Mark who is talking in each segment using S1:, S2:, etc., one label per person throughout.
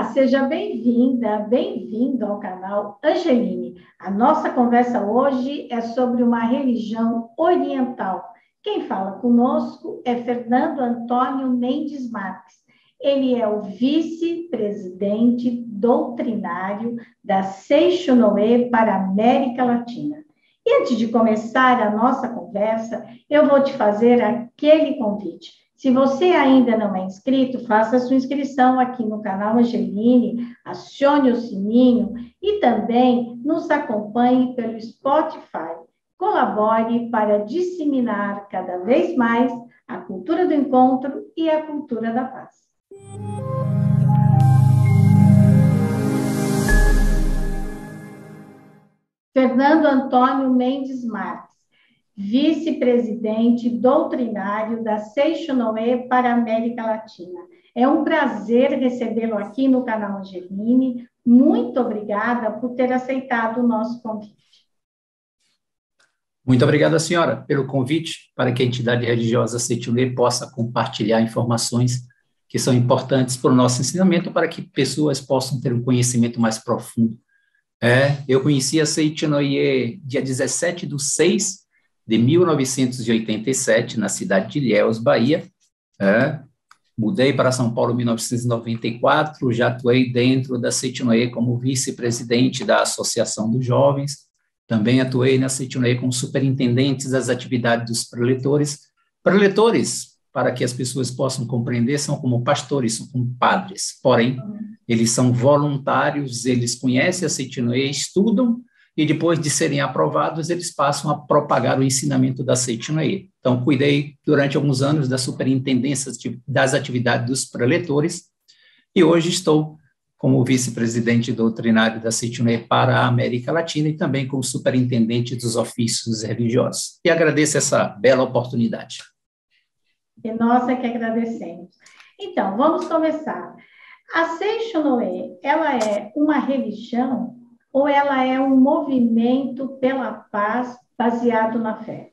S1: Olá, seja bem-vinda, bem-vindo ao canal Angeline. A nossa conversa hoje é sobre uma religião oriental. Quem fala conosco é Fernando Antônio Mendes Marques. Ele é o vice-presidente doutrinário da Seixonoe para a América Latina. E antes de começar a nossa conversa, eu vou te fazer aquele convite. Se você ainda não é inscrito, faça sua inscrição aqui no canal Angeline, acione o sininho e também nos acompanhe pelo Spotify. Colabore para disseminar cada vez mais a cultura do encontro e a cultura da paz. Fernando Antônio Mendes Marques vice-presidente doutrinário da Seixonoe para a América Latina. É um prazer recebê-lo aqui no canal Angeline. Muito obrigada por ter aceitado o nosso convite.
S2: Muito obrigada, senhora, pelo convite para que a entidade religiosa Seixonoe possa compartilhar informações que são importantes para o nosso ensinamento, para que pessoas possam ter um conhecimento mais profundo. É, eu conheci a Seixonoe dia 17 do 6 de 1987, na cidade de Ilhéus, Bahia. É, mudei para São Paulo em 1994, já atuei dentro da Cetinoe como vice-presidente da Associação dos Jovens, também atuei na Cetinoe como superintendente das atividades dos preletores. Preletores, para que as pessoas possam compreender, são como pastores, são como padres, porém, eles são voluntários, eles conhecem a Cetinoe, estudam e depois de serem aprovados, eles passam a propagar o ensinamento da Seitinoe. Então, cuidei durante alguns anos da superintendência das atividades dos preletores e hoje estou como vice-presidente doutrinário da Seitinoe para a América Latina e também como superintendente dos ofícios religiosos. E agradeço essa bela oportunidade.
S1: E nós é que agradecemos. Então, vamos começar. A Seishonoe, ela é uma religião ou ela é um movimento pela paz baseado na fé?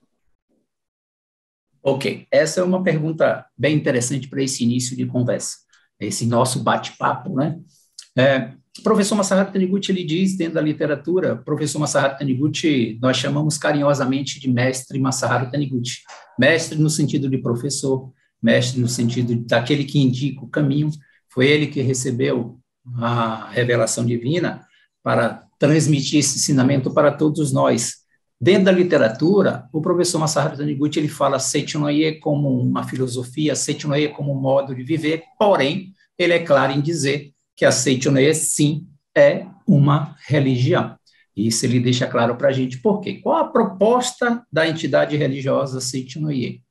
S2: Ok, essa é uma pergunta bem interessante para esse início de conversa, esse nosso bate-papo, né? É, professor Masaharu Taniguchi, ele diz dentro da literatura, professor Masaharu Taniguchi, nós chamamos carinhosamente de mestre Masaharu Taniguchi. Mestre no sentido de professor, mestre no sentido daquele que indica o caminho, foi ele que recebeu a revelação divina para transmitir esse ensinamento para todos nós. Dentro da literatura, o professor Masaharu Taniguchi ele fala Seitinoye como uma filosofia, Seitinoye como um modo de viver, porém, ele é claro em dizer que a Seitinoye, sim, é uma religião. Isso ele deixa claro para a gente. Por quê? Qual a proposta da entidade religiosa Seitinoye?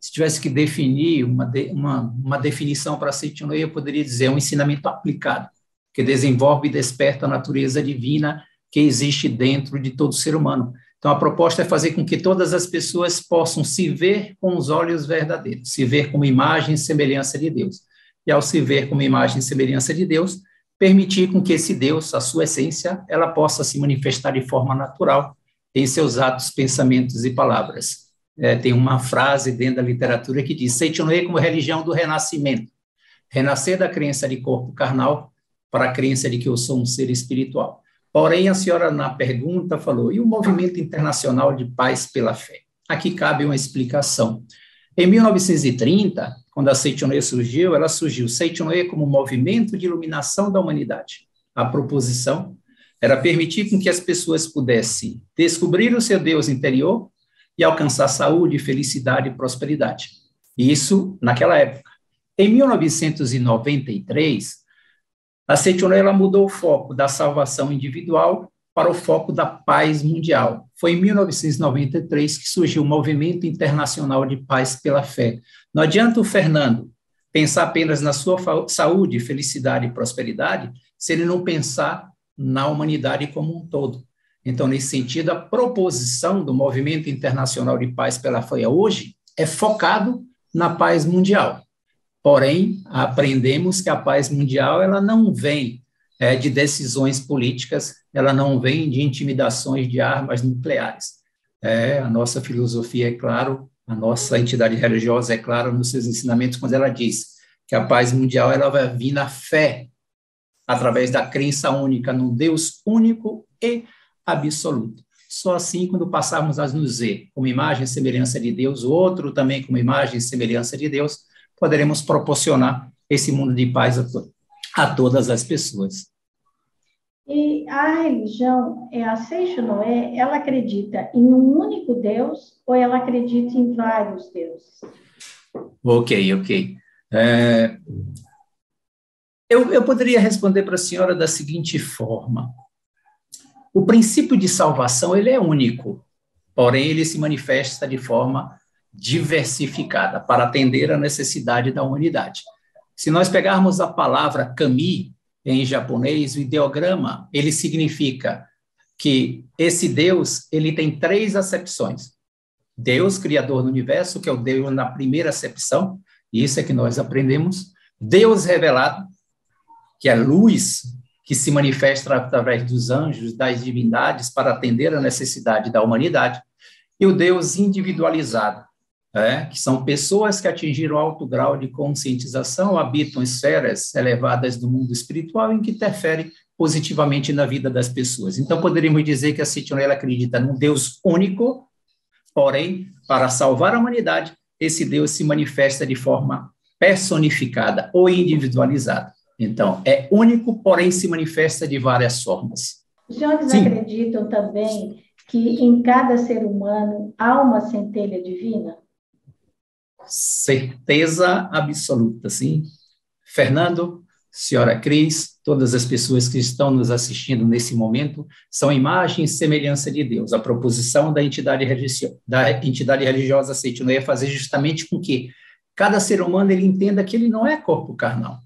S2: Se tivesse que definir uma, de, uma, uma definição para Seitinoye, eu poderia dizer um ensinamento aplicado que desenvolve e desperta a natureza divina que existe dentro de todo ser humano. Então, a proposta é fazer com que todas as pessoas possam se ver com os olhos verdadeiros, se ver como imagem e semelhança de Deus. E, ao se ver como imagem e semelhança de Deus, permitir com que esse Deus, a sua essência, ela possa se manifestar de forma natural em seus atos, pensamentos e palavras. É, tem uma frase dentro da literatura que diz: Seitonei como religião do renascimento. Renascer da crença de corpo carnal para a crença de que eu sou um ser espiritual. Porém, a senhora, na pergunta, falou: e o movimento internacional de paz pela fé? Aqui cabe uma explicação. Em 1930, quando a Seitonê surgiu, ela surgiu Seitonê como movimento de iluminação da humanidade. A proposição era permitir que as pessoas pudessem descobrir o seu Deus interior e alcançar saúde, felicidade e prosperidade. Isso naquela época. Em 1993, a Setiono, ela mudou o foco da salvação individual para o foco da paz mundial. Foi em 1993 que surgiu o Movimento Internacional de Paz pela Fé. Não adianta o Fernando pensar apenas na sua saúde, felicidade e prosperidade, se ele não pensar na humanidade como um todo. Então, nesse sentido, a proposição do Movimento Internacional de Paz pela Fé hoje é focado na paz mundial. Porém, aprendemos que a paz mundial ela não vem é, de decisões políticas, ela não vem de intimidações de armas nucleares. É, a nossa filosofia é claro, a nossa entidade religiosa é clara nos seus ensinamentos quando ela diz que a paz mundial ela vai vir na fé através da crença única num Deus único e absoluto. Só assim, quando passarmos a nos ver como imagem e semelhança de Deus, o outro também como imagem e semelhança de Deus, poderemos proporcionar esse mundo de paz a, to a todas as pessoas.
S1: E a religião, é a Seixo Noé, ela acredita em um único Deus ou ela acredita em vários deuses?
S2: Ok, ok. É, eu, eu poderia responder para a senhora da seguinte forma: o princípio de salvação ele é único, porém ele se manifesta de forma diversificada para atender a necessidade da humanidade. Se nós pegarmos a palavra kami em japonês, o ideograma, ele significa que esse Deus, ele tem três acepções. Deus, criador do universo, que é o Deus na primeira acepção, e isso é que nós aprendemos. Deus revelado, que é luz que se manifesta através dos anjos, das divindades, para atender a necessidade da humanidade. E o Deus individualizado, é, que são pessoas que atingiram alto grau de conscientização, habitam esferas elevadas do mundo espiritual em que interferem positivamente na vida das pessoas. Então, poderíamos dizer que a Citionella acredita num Deus único, porém, para salvar a humanidade, esse Deus se manifesta de forma personificada ou individualizada. Então, é único, porém se manifesta de várias formas.
S1: Os senhores Sim. acreditam também que em cada ser humano há uma centelha divina?
S2: Certeza absoluta, sim. Fernando, senhora Cris, todas as pessoas que estão nos assistindo nesse momento são imagem e semelhança de Deus. A proposição da entidade, religio da entidade religiosa Seitino é fazer justamente com que cada ser humano ele entenda que ele não é corpo carnal.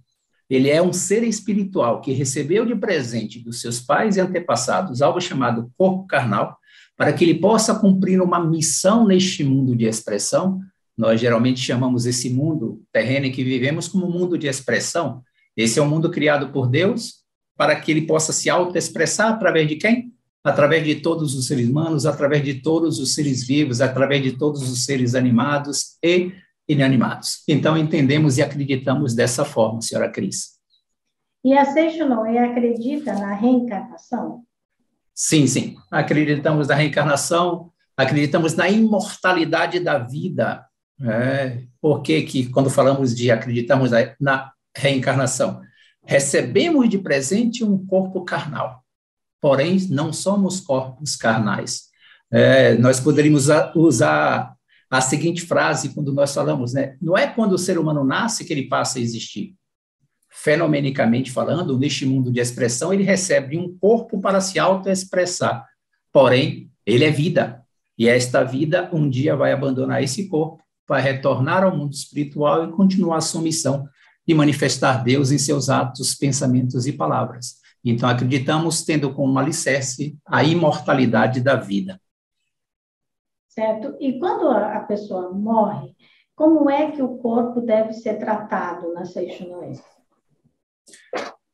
S2: Ele é um ser espiritual que recebeu de presente dos seus pais e antepassados algo chamado corpo carnal, para que ele possa cumprir uma missão neste mundo de expressão, nós geralmente chamamos esse mundo terreno em que vivemos como mundo de expressão. Esse é um mundo criado por Deus para que ele possa se autoexpressar através de quem? Através de todos os seres humanos, através de todos os seres vivos, através de todos os seres animados e inanimados. Então, entendemos e acreditamos dessa forma, senhora Cris.
S1: E a Seixo Noé acredita na reencarnação?
S2: Sim, sim. Acreditamos na reencarnação, acreditamos na imortalidade da vida, é, por que, quando falamos de acreditamos na reencarnação? Recebemos de presente um corpo carnal, porém não somos corpos carnais. É, nós poderíamos usar a seguinte frase quando nós falamos, né? Não é quando o ser humano nasce que ele passa a existir. Fenomenicamente falando, neste mundo de expressão, ele recebe um corpo para se autoexpressar. Porém, ele é vida. E esta vida um dia vai abandonar esse corpo vai retornar ao mundo espiritual e continuar a sua missão de manifestar Deus em seus atos, pensamentos e palavras. Então, acreditamos tendo como alicerce a imortalidade da vida.
S1: Certo. E quando a pessoa morre, como é que o corpo deve ser tratado na Seixonoe?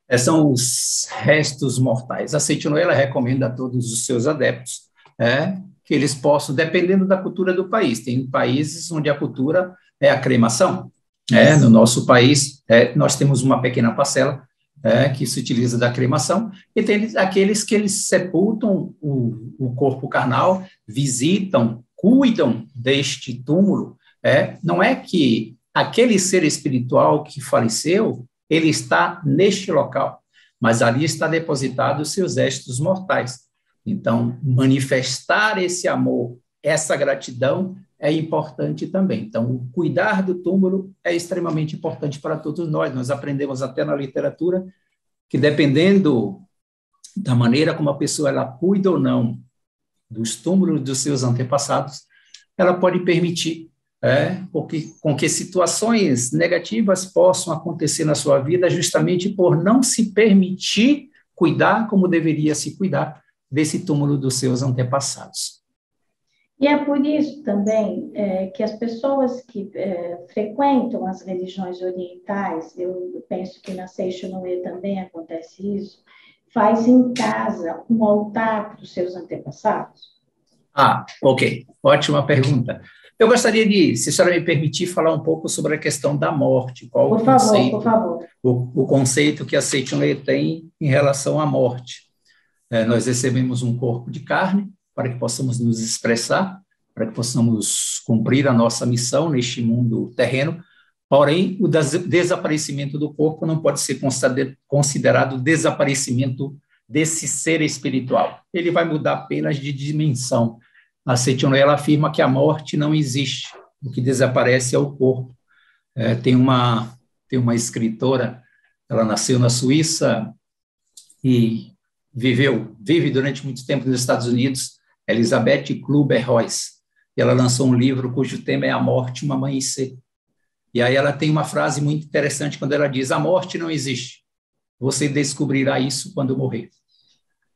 S2: É, são os restos mortais. A Seixonoe, recomenda a todos os seus adeptos é, que eles possam, dependendo da cultura do país. Tem países onde a cultura é a cremação. É, no nosso país, é, nós temos uma pequena parcela é, que se utiliza da cremação, e tem aqueles que eles sepultam o, o corpo carnal, visitam, cuidam deste túmulo. É, não é que aquele ser espiritual que faleceu, ele está neste local, mas ali está depositado os seus restos mortais. Então, manifestar esse amor, essa gratidão é importante também. Então, cuidar do túmulo é extremamente importante para todos nós. Nós aprendemos até na literatura que dependendo da maneira como a pessoa ela cuida ou não dos túmulos dos seus antepassados, ela pode permitir é, porque, com que situações negativas possam acontecer na sua vida justamente por não se permitir cuidar como deveria se cuidar desse túmulo dos seus antepassados.
S1: E é por isso também é, que as pessoas que é, frequentam as religiões orientais, eu penso que na Seixonoe também acontece isso, faz em casa um altar para os seus antepassados?
S2: Ah, ok. Ótima pergunta. Eu gostaria de, se a senhora me permitir, falar um pouco sobre a questão da morte.
S1: Qual por o favor, conceito, por favor.
S2: O, o conceito que a Seitonei tem em relação à morte. É, nós recebemos um corpo de carne para que possamos nos expressar, para que possamos cumprir a nossa missão neste mundo terreno, porém, o desaparecimento do corpo não pode ser considerado desaparecimento desse ser espiritual. Ele vai mudar apenas de dimensão. A Setioné, ela afirma que a morte não existe, o que desaparece é o corpo. É, tem, uma, tem uma escritora, ela nasceu na Suíça e viveu, vive durante muito tempo nos Estados Unidos, Elizabeth Kluber-Royce. E ela lançou um livro cujo tema é A Morte, uma Mãe C. E aí ela tem uma frase muito interessante quando ela diz: A morte não existe. Você descobrirá isso quando morrer.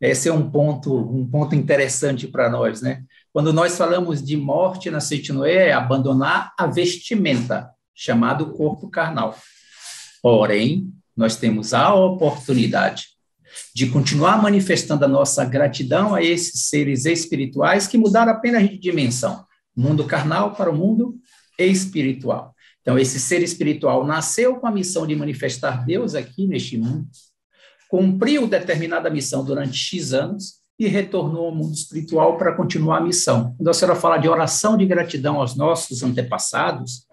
S2: Esse é um ponto, um ponto interessante para nós, né? Quando nós falamos de morte na Noé, é abandonar a vestimenta, chamado corpo carnal. Porém, nós temos a oportunidade de continuar manifestando a nossa gratidão a esses seres espirituais que mudaram apenas de dimensão, mundo carnal para o mundo espiritual. Então, esse ser espiritual nasceu com a missão de manifestar Deus aqui neste mundo, cumpriu determinada missão durante X anos e retornou ao mundo espiritual para continuar a missão. Quando a senhora fala de oração de gratidão aos nossos antepassados,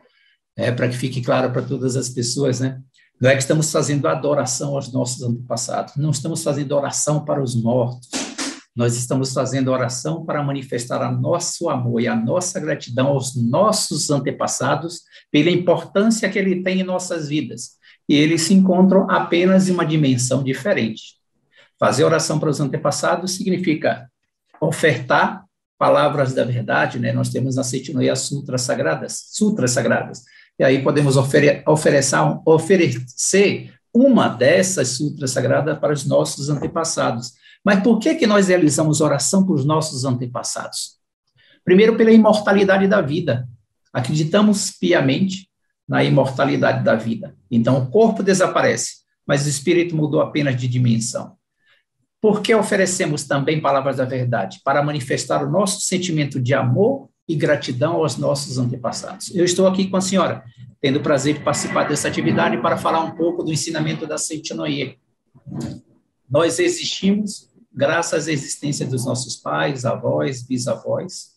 S2: é, para que fique claro para todas as pessoas, né? Não é que estamos fazendo adoração aos nossos antepassados, não estamos fazendo oração para os mortos. Nós estamos fazendo oração para manifestar a nosso amor e a nossa gratidão aos nossos antepassados pela importância que ele tem em nossas vidas. E eles se encontram apenas em uma dimensão diferente. Fazer oração para os antepassados significa ofertar palavras da verdade, né? Nós temos na Setinoia sutras sagradas, sutras sagradas e aí podemos ofere oferecer, oferecer uma dessas sutras sagradas para os nossos antepassados. Mas por que, que nós realizamos oração para os nossos antepassados? Primeiro, pela imortalidade da vida. Acreditamos piamente na imortalidade da vida. Então, o corpo desaparece, mas o espírito mudou apenas de dimensão. Por que oferecemos também palavras da verdade? Para manifestar o nosso sentimento de amor e gratidão aos nossos antepassados. Eu estou aqui com a senhora, tendo o prazer de participar dessa atividade para falar um pouco do ensinamento da Seitinoye. Nós existimos graças à existência dos nossos pais, avós, bisavós.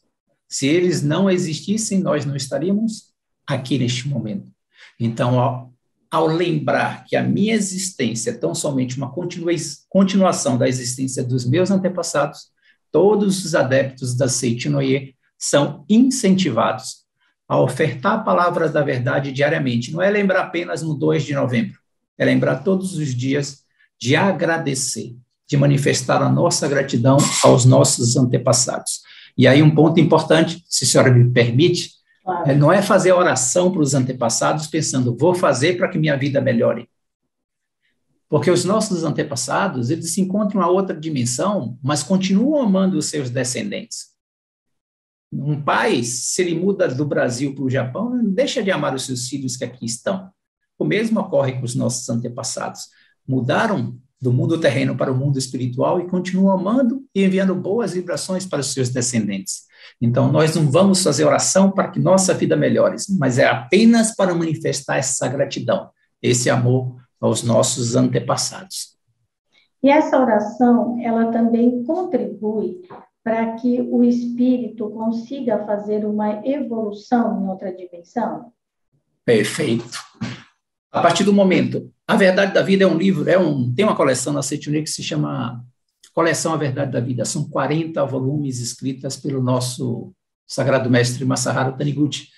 S2: Se eles não existissem, nós não estaríamos aqui neste momento. Então, ao, ao lembrar que a minha existência é tão somente uma continuação da existência dos meus antepassados, todos os adeptos da Seitinoye são incentivados a ofertar a palavra da verdade diariamente. Não é lembrar apenas no 2 de novembro, é lembrar todos os dias de agradecer, de manifestar a nossa gratidão aos nossos antepassados. E aí, um ponto importante, se a senhora me permite, claro. é, não é fazer oração para os antepassados pensando, vou fazer para que minha vida melhore. Porque os nossos antepassados, eles se encontram uma outra dimensão, mas continuam amando os seus descendentes. Um pai, se ele muda do Brasil para o Japão, não deixa de amar os seus filhos que aqui estão. O mesmo ocorre com os nossos antepassados. Mudaram do mundo terreno para o mundo espiritual e continuam amando e enviando boas vibrações para os seus descendentes. Então, nós não vamos fazer oração para que nossa vida melhore, mas é apenas para manifestar essa gratidão, esse amor aos nossos antepassados.
S1: E essa oração, ela também contribui para que o espírito consiga fazer uma evolução em outra dimensão?
S2: Perfeito. A partir do momento, A Verdade da Vida é um livro, é um, tem uma coleção na Cetinê que se chama Coleção A Verdade da Vida. São 40 volumes escritas pelo nosso sagrado mestre Masaharu Taniguchi.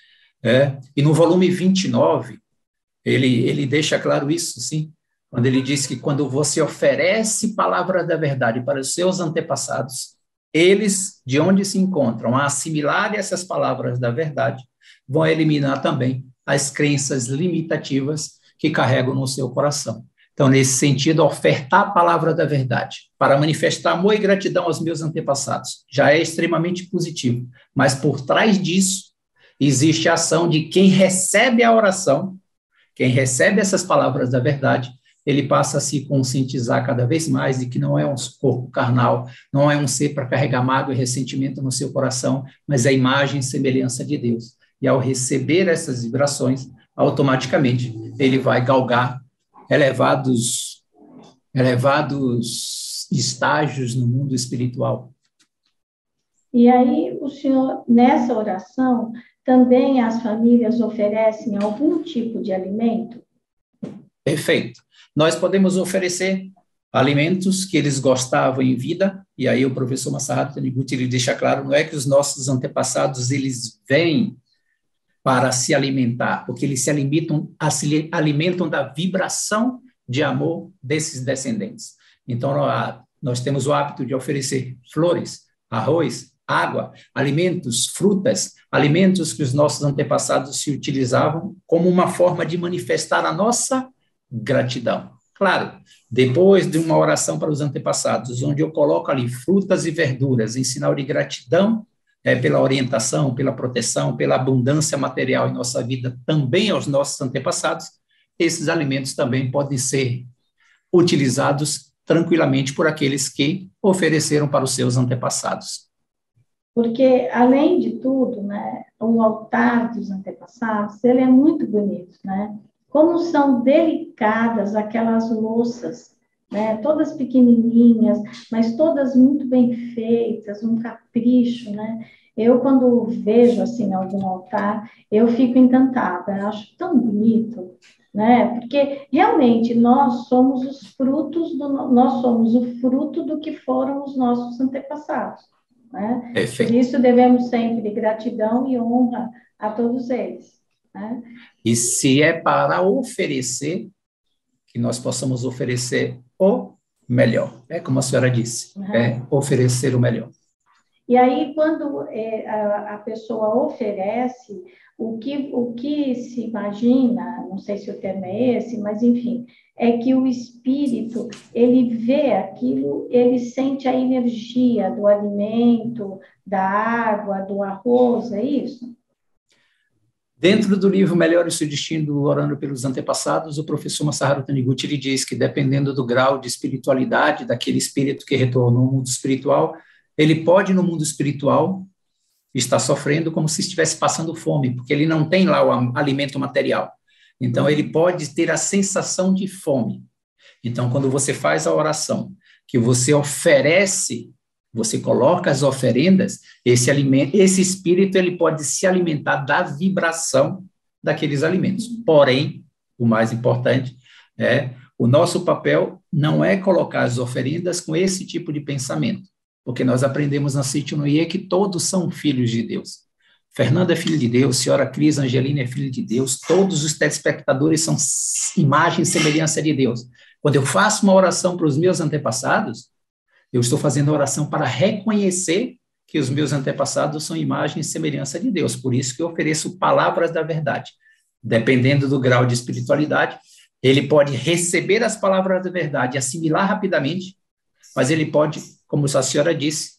S2: É, e no volume 29, ele, ele deixa claro isso, sim, quando ele diz que quando você oferece palavras da verdade para os seus antepassados, eles, de onde se encontram, a assimilar essas palavras da verdade, vão eliminar também as crenças limitativas que carregam no seu coração. Então, nesse sentido, ofertar a palavra da verdade para manifestar amor e gratidão aos meus antepassados já é extremamente positivo, mas por trás disso existe a ação de quem recebe a oração, quem recebe essas palavras da verdade, ele passa a se conscientizar cada vez mais de que não é um corpo carnal, não é um ser para carregar mágoa e ressentimento no seu coração, mas é a imagem e semelhança de Deus. E ao receber essas vibrações, automaticamente ele vai galgar elevados elevados estágios no mundo espiritual.
S1: E aí o senhor nessa oração também as famílias oferecem algum tipo de alimento?
S2: Perfeito. Nós podemos oferecer alimentos que eles gostavam em vida, e aí o professor Masaharu Taniguchi ele deixa claro, não é que os nossos antepassados eles vêm para se alimentar, porque eles se alimentam, se alimentam da vibração de amor desses descendentes. Então, nós temos o hábito de oferecer flores, arroz, água, alimentos, frutas, alimentos que os nossos antepassados se utilizavam como uma forma de manifestar a nossa gratidão. Claro, depois de uma oração para os antepassados, onde eu coloco ali frutas e verduras em sinal de gratidão é, pela orientação, pela proteção, pela abundância material em nossa vida, também aos nossos antepassados, esses alimentos também podem ser utilizados tranquilamente por aqueles que ofereceram para os seus antepassados.
S1: Porque, além de tudo, né, o altar dos antepassados, ele é muito bonito, né? Como são delicadas aquelas louças, né? Todas pequenininhas, mas todas muito bem feitas, um capricho, né? Eu, quando vejo, assim, algum altar, eu fico encantada, acho tão bonito, né? Porque realmente nós somos os frutos do nós somos o fruto do que foram os nossos antepassados. Né? Por isso devemos sempre gratidão e honra a todos eles. Né?
S2: E se é para oferecer, que nós possamos oferecer o melhor, é como a senhora disse, uhum. é oferecer o melhor.
S1: E aí, quando é, a, a, pessoa oferece, o que, o que se imagina, não sei se o termo é esse, mas enfim, é que o espírito, ele vê aquilo, ele sente a energia do alimento, da água, do arroz, é isso?
S2: Dentro do livro Melhor o seu destino, orando pelos antepassados, o professor Masaharu Taniguchi ele diz que dependendo do grau de espiritualidade daquele espírito que retornou ao mundo espiritual, ele pode no mundo espiritual estar sofrendo como se estivesse passando fome, porque ele não tem lá o alimento material. Então, ele pode ter a sensação de fome. Então, quando você faz a oração, que você oferece, você coloca as oferendas, esse alimento, esse espírito, ele pode se alimentar da vibração daqueles alimentos. Porém, o mais importante é o nosso papel não é colocar as oferendas com esse tipo de pensamento, porque nós aprendemos na Sítio Noie que todos são filhos de Deus. Fernando é filho de Deus, senhora Cris Angelina é filho de Deus, todos os telespectadores são imagem e semelhança de Deus. Quando eu faço uma oração para os meus antepassados, eu estou fazendo oração para reconhecer que os meus antepassados são imagem e semelhança de Deus. Por isso que eu ofereço palavras da verdade. Dependendo do grau de espiritualidade, ele pode receber as palavras da verdade, assimilar rapidamente, mas ele pode, como a senhora disse,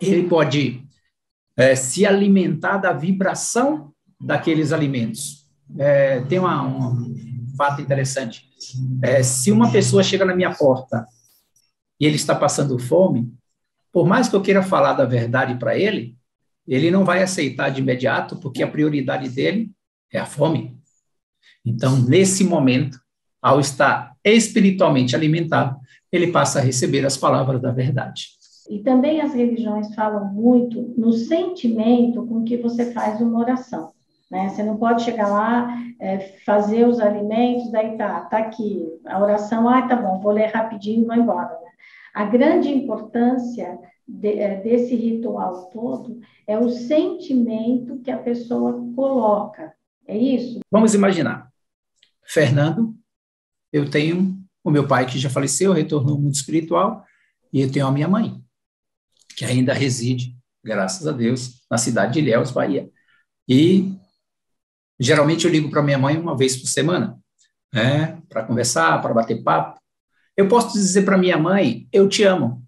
S2: ele pode é, se alimentar da vibração daqueles alimentos. É, tem uma, um fato interessante. É, se uma pessoa chega na minha porta ele está passando fome, por mais que eu queira falar da verdade para ele, ele não vai aceitar de imediato, porque a prioridade dele é a fome. Então, nesse momento, ao estar espiritualmente alimentado, ele passa a receber as palavras da verdade.
S1: E também as religiões falam muito no sentimento com que você faz uma oração. Né? Você não pode chegar lá, é, fazer os alimentos, daí tá, tá aqui a oração, ah, tá bom, vou ler rapidinho e vou embora. A grande importância de, é, desse ritual todo é o sentimento que a pessoa coloca. É isso?
S2: Vamos imaginar. Fernando, eu tenho o meu pai que já faleceu, retornou ao mundo espiritual, e eu tenho a minha mãe que ainda reside, graças a Deus, na cidade de Ilhéus, Bahia. E geralmente eu ligo para minha mãe uma vez por semana, né, para conversar, para bater papo. Eu posso dizer para minha mãe, eu te amo.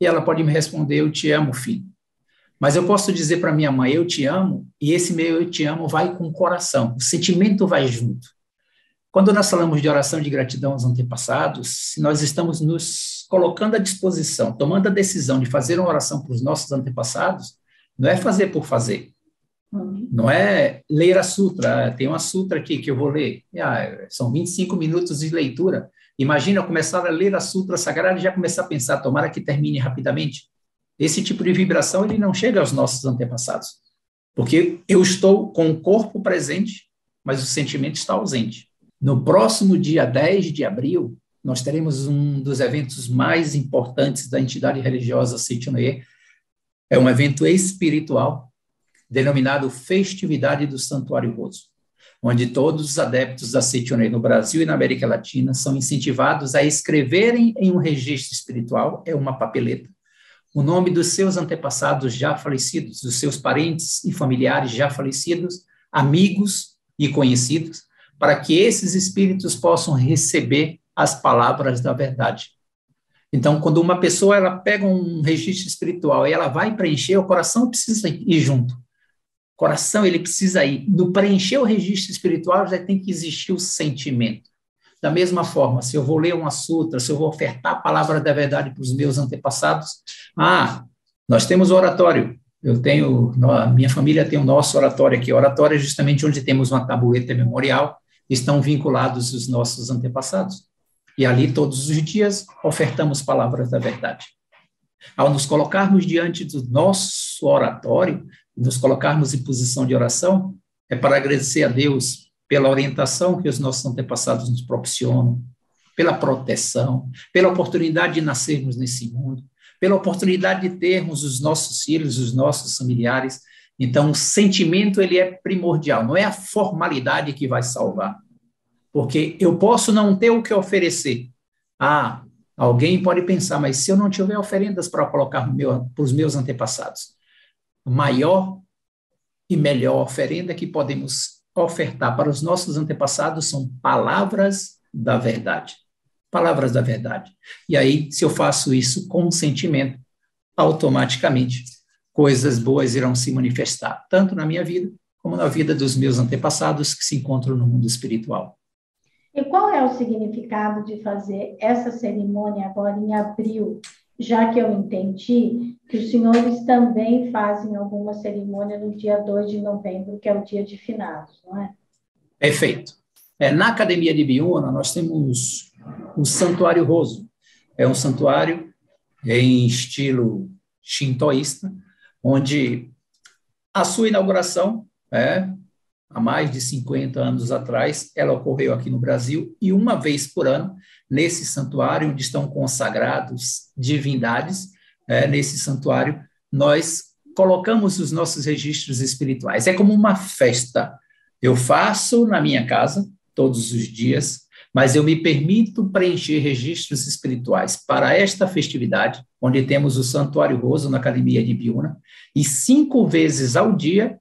S2: E ela pode me responder, eu te amo, filho. Mas eu posso dizer para minha mãe, eu te amo, e esse meu eu te amo vai com o coração, o sentimento vai junto. Quando nós falamos de oração de gratidão aos antepassados, se nós estamos nos colocando à disposição, tomando a decisão de fazer uma oração para os nossos antepassados, não é fazer por fazer. Não é ler a sutra. Tem uma sutra aqui que eu vou ler. Ah, são 25 minutos de leitura. Imagina eu começar a ler a sutra sagrada e já começar a pensar, tomara que termine rapidamente. Esse tipo de vibração ele não chega aos nossos antepassados, porque eu estou com o corpo presente, mas o sentimento está ausente. No próximo dia 10 de abril, nós teremos um dos eventos mais importantes da entidade religiosa Seitonoye. É um evento espiritual denominado Festividade do Santuário Roso, onde todos os adeptos da Seitonoye no Brasil e na América Latina são incentivados a escreverem em um registro espiritual, é uma papeleta, o nome dos seus antepassados já falecidos, dos seus parentes e familiares já falecidos, amigos e conhecidos, para que esses espíritos possam receber as palavras da verdade. Então, quando uma pessoa ela pega um registro espiritual e ela vai preencher, o coração precisa ir junto. Coração ele precisa ir. No preencher o registro espiritual já tem que existir o sentimento. Da mesma forma, se eu vou ler uma sutra, se eu vou ofertar a palavra da verdade para os meus antepassados, ah, nós temos oratório. Eu tenho, a minha família tem o nosso oratório aqui. Oratório é justamente onde temos uma tabuleta memorial, estão vinculados os nossos antepassados. E ali, todos os dias, ofertamos palavras da verdade. Ao nos colocarmos diante do nosso oratório, nos colocarmos em posição de oração, é para agradecer a Deus pela orientação que os nossos antepassados nos proporcionam, pela proteção, pela oportunidade de nascermos nesse mundo, pela oportunidade de termos os nossos filhos, os nossos familiares. Então, o sentimento ele é primordial, não é a formalidade que vai salvar. Porque eu posso não ter o que oferecer. Ah, alguém pode pensar, mas se eu não tiver oferendas para colocar para os meus antepassados, maior e melhor oferenda que podemos ofertar para os nossos antepassados são palavras da verdade. Palavras da verdade. E aí, se eu faço isso com sentimento, automaticamente coisas boas irão se manifestar, tanto na minha vida como na vida dos meus antepassados que se encontram no mundo espiritual.
S1: E qual é o significado de fazer essa cerimônia agora em abril, já que eu entendi que os senhores também fazem alguma cerimônia no dia 2 de novembro, que é o dia de finados, não é?
S2: Perfeito. É, na Academia de Biúna, nós temos o Santuário Roso. É um santuário em estilo shintoísta, onde a sua inauguração, é, há mais de 50 anos atrás, ela ocorreu aqui no Brasil, e uma vez por ano, nesse santuário, onde estão consagrados divindades, é, nesse santuário, nós colocamos os nossos registros espirituais. É como uma festa. Eu faço na minha casa, todos os dias, mas eu me permito preencher registros espirituais para esta festividade, onde temos o Santuário Roso na Academia de Biúna, e cinco vezes ao dia,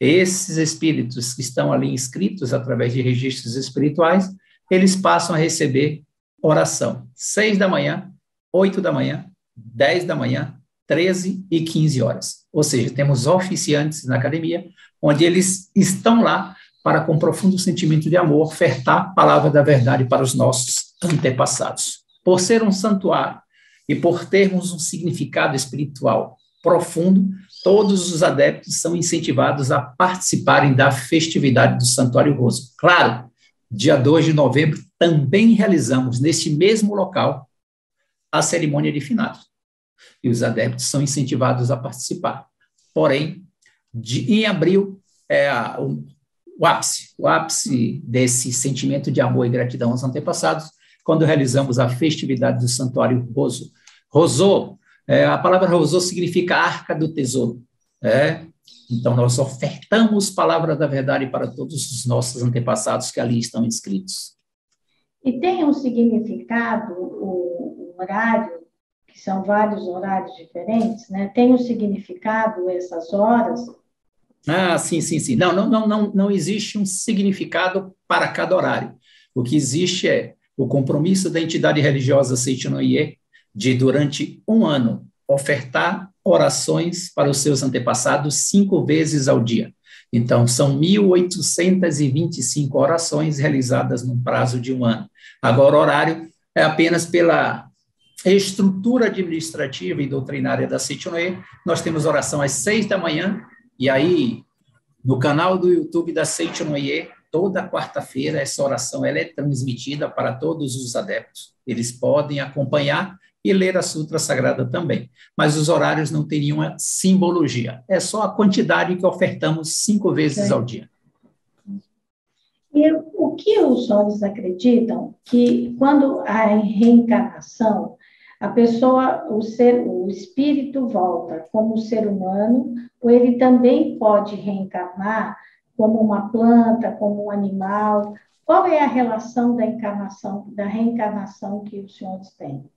S2: esses espíritos que estão ali inscritos através de registros espirituais, eles passam a receber oração. Seis da manhã, oito da manhã, 10 da manhã, 13 e 15 horas. Ou seja, temos oficiantes na academia, onde eles estão lá para, com profundo sentimento de amor, ofertar a palavra da verdade para os nossos antepassados. Por ser um santuário e por termos um significado espiritual profundo, todos os adeptos são incentivados a participarem da festividade do Santuário Roso. Claro, dia 2 de novembro também realizamos neste mesmo local a cerimônia de finados. E os adeptos são incentivados a participar. Porém, de, em abril é a, o, o ápice, o ápice desse sentimento de amor e gratidão aos antepassados, quando realizamos a festividade do Santuário Roso. Rosô, é, a palavra rosô significa arca do tesouro. É? Então, nós ofertamos palavra da verdade para todos os nossos antepassados que ali estão inscritos.
S1: E tem um significado, o, horário, que são vários horários diferentes, né? Tem um significado essas horas?
S2: Ah, sim, sim, sim. Não, não, não, não, não existe um significado para cada horário. O que existe é o compromisso da entidade religiosa Seitinoye de, durante um ano, ofertar orações para os seus antepassados cinco vezes ao dia. Então, são 1.825 orações realizadas num prazo de um ano. Agora, o horário é apenas pela estrutura administrativa e doutrinária da Sitinoe. Nós temos oração às seis da manhã, e aí, no canal do YouTube da Sitinoe, toda quarta-feira essa oração ela é transmitida para todos os adeptos. Eles podem acompanhar e ler a Sutra Sagrada também. Mas os horários não têm nenhuma simbologia. É só a quantidade que ofertamos cinco vezes é. ao dia.
S1: E o que os senhores acreditam que quando a reencarnação, a pessoa, o ser, o espírito volta como ser humano, ou ele também pode reencarnar como uma planta, como um animal? Qual é a relação da encarnação, da reencarnação que os senhores têm?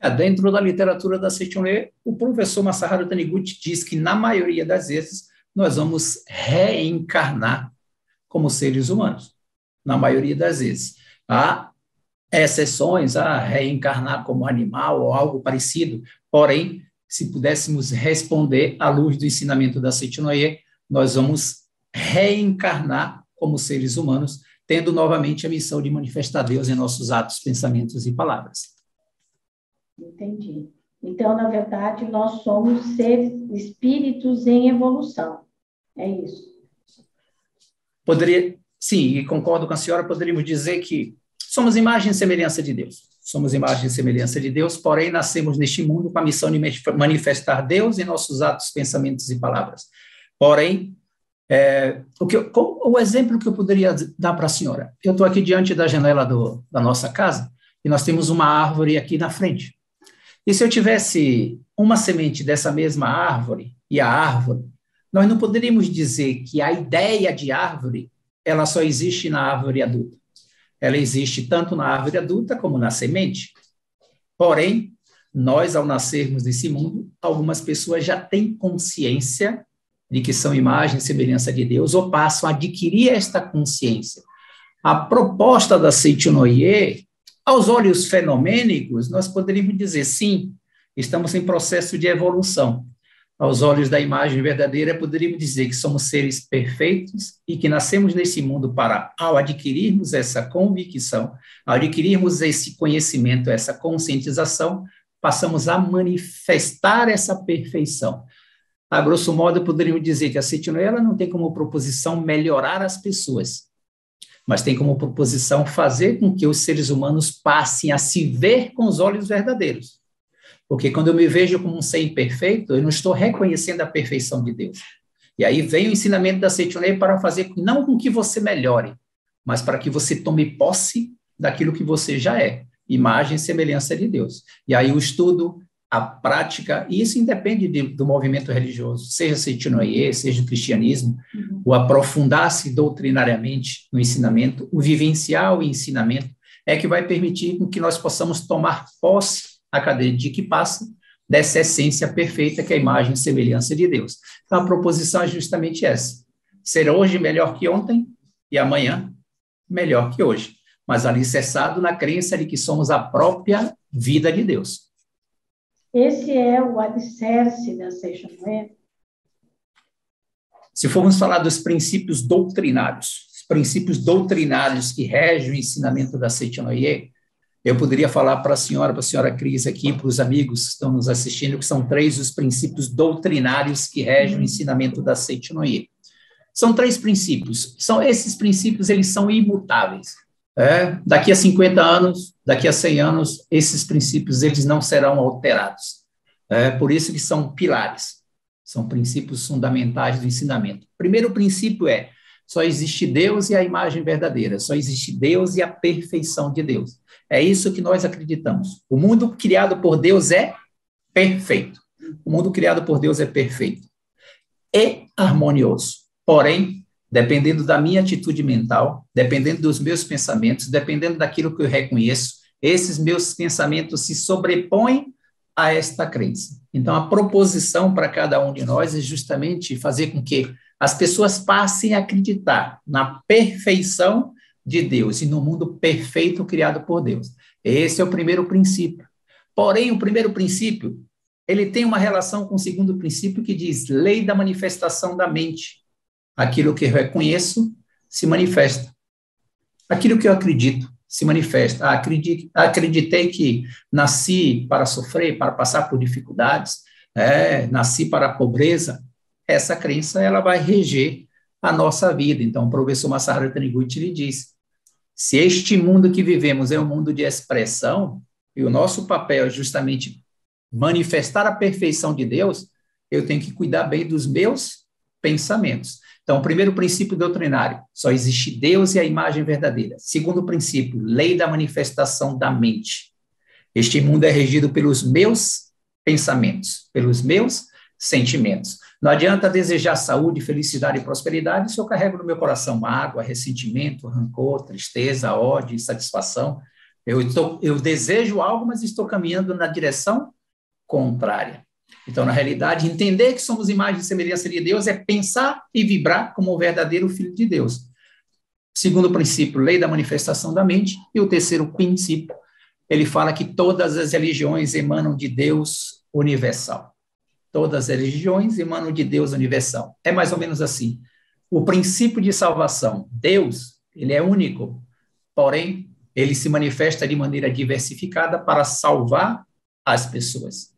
S2: É, dentro da literatura da Seichonê, o professor Masaharu Taniguchi diz que, na maioria das vezes, nós vamos reencarnar como seres humanos. Na maioria das vezes. Há exceções a reencarnar como animal ou algo parecido, porém, se pudéssemos responder à luz do ensinamento da Seichonê, nós vamos reencarnar como seres humanos, tendo novamente a missão de manifestar Deus em nossos atos, pensamentos e palavras.
S1: Entendi. Então, na verdade, nós somos seres, espíritos em evolução. É isso.
S2: Poderia, sim, e concordo com a senhora, poderíamos dizer que somos imagem e semelhança de Deus. Somos imagem e semelhança de Deus, porém nascemos neste mundo com a missão de manifestar Deus em nossos atos, pensamentos e palavras. Porém, é, o, que, o exemplo que eu poderia dar para a senhora, eu estou aqui diante da janela do, da nossa casa e nós temos uma árvore aqui na frente. E se eu tivesse uma semente dessa mesma árvore e a árvore, nós não poderíamos dizer que a ideia de árvore ela só existe na árvore adulta. Ela existe tanto na árvore adulta como na semente. Porém, nós, ao nascermos nesse mundo, algumas pessoas já têm consciência de que são imagem e semelhança de Deus, ou passam a adquirir esta consciência. A proposta da Seitinoye aos olhos fenomênicos, nós poderíamos dizer, sim, estamos em processo de evolução. Aos olhos da imagem verdadeira, poderíamos dizer que somos seres perfeitos e que nascemos nesse mundo para, ao adquirirmos essa convicção, ao adquirirmos esse conhecimento, essa conscientização, passamos a manifestar essa perfeição. A grosso modo, poderíamos dizer que a Cetinoela não tem como proposição melhorar as pessoas, mas tem como proposição fazer com que os seres humanos passem a se ver com os olhos verdadeiros. Porque quando eu me vejo como um ser imperfeito, eu não estou reconhecendo a perfeição de Deus. E aí vem o ensinamento da Seitonei para fazer não com que você melhore, mas para que você tome posse daquilo que você já é, imagem e semelhança de Deus. E aí o estudo, a prática, e isso independe de, do movimento religioso, seja Seitinoye, seja o cristianismo, uhum. o aprofundar-se doutrinariamente no ensinamento, o vivenciar o ensinamento, é que vai permitir que nós possamos tomar posse a cadeia de que passa dessa essência perfeita que é a imagem e semelhança de Deus. Então, a proposição é justamente essa: ser hoje melhor que ontem e amanhã melhor que hoje, mas alicerçado na crença de que somos a própria vida de Deus.
S1: Esse é o alicerce da não é?
S2: Se formos falar dos princípios doutrinários, os princípios doutrinários que regem o ensinamento da Seitinoye, eu poderia falar para a senhora, para a senhora Cris aqui, para os amigos que estão nos assistindo, que são três os princípios doutrinários que regem o ensinamento da Seitinoye. São três princípios. São esses princípios, eles são imutáveis. É, daqui a 50 anos, daqui a 100 anos, esses princípios eles não serão alterados. É, por isso que são pilares, são princípios fundamentais do ensinamento. O primeiro princípio é, só existe Deus e a imagem verdadeira, só existe Deus e a perfeição de Deus. É isso que nós acreditamos. O mundo criado por Deus é perfeito. O mundo criado por Deus é perfeito. É harmonioso. Porém, dependendo da minha atitude mental, dependendo dos meus pensamentos, dependendo daquilo que eu reconheço, esses meus pensamentos se sobrepõem a esta crença. Então, a proposição para cada um de nós é justamente fazer com que as pessoas passem a acreditar na perfeição de Deus e no mundo perfeito criado por Deus. Esse é o primeiro princípio. Porém, o primeiro princípio, ele tem uma relação com o segundo princípio que diz lei da manifestação da mente. Aquilo que eu reconheço se manifesta. Aquilo que eu acredito se manifesta. Acreditei que nasci para sofrer, para passar por dificuldades, é, nasci para a pobreza. Essa crença ela vai reger a nossa vida. Então, o professor Masaharu Taniguchi lhe diz: se este mundo que vivemos é um mundo de expressão, e o nosso papel é justamente manifestar a perfeição de Deus, eu tenho que cuidar bem dos meus pensamentos. Então, o primeiro princípio doutrinário, só existe Deus e a imagem verdadeira. Segundo princípio, lei da manifestação da mente. Este mundo é regido pelos meus pensamentos, pelos meus sentimentos. Não adianta desejar saúde, felicidade e prosperidade se eu carrego no meu coração mágoa, ressentimento, rancor, tristeza, ódio, insatisfação. Eu, estou, eu desejo algo, mas estou caminhando na direção contrária. Então, na realidade, entender que somos imagem e semelhança de Deus é pensar e vibrar como o verdadeiro Filho de Deus. Segundo princípio, lei da manifestação da mente. E o terceiro princípio, ele fala que todas as religiões emanam de Deus universal. Todas as religiões emanam de Deus universal. É mais ou menos assim. O princípio de salvação, Deus, ele é único, porém, ele se manifesta de maneira diversificada para salvar as pessoas.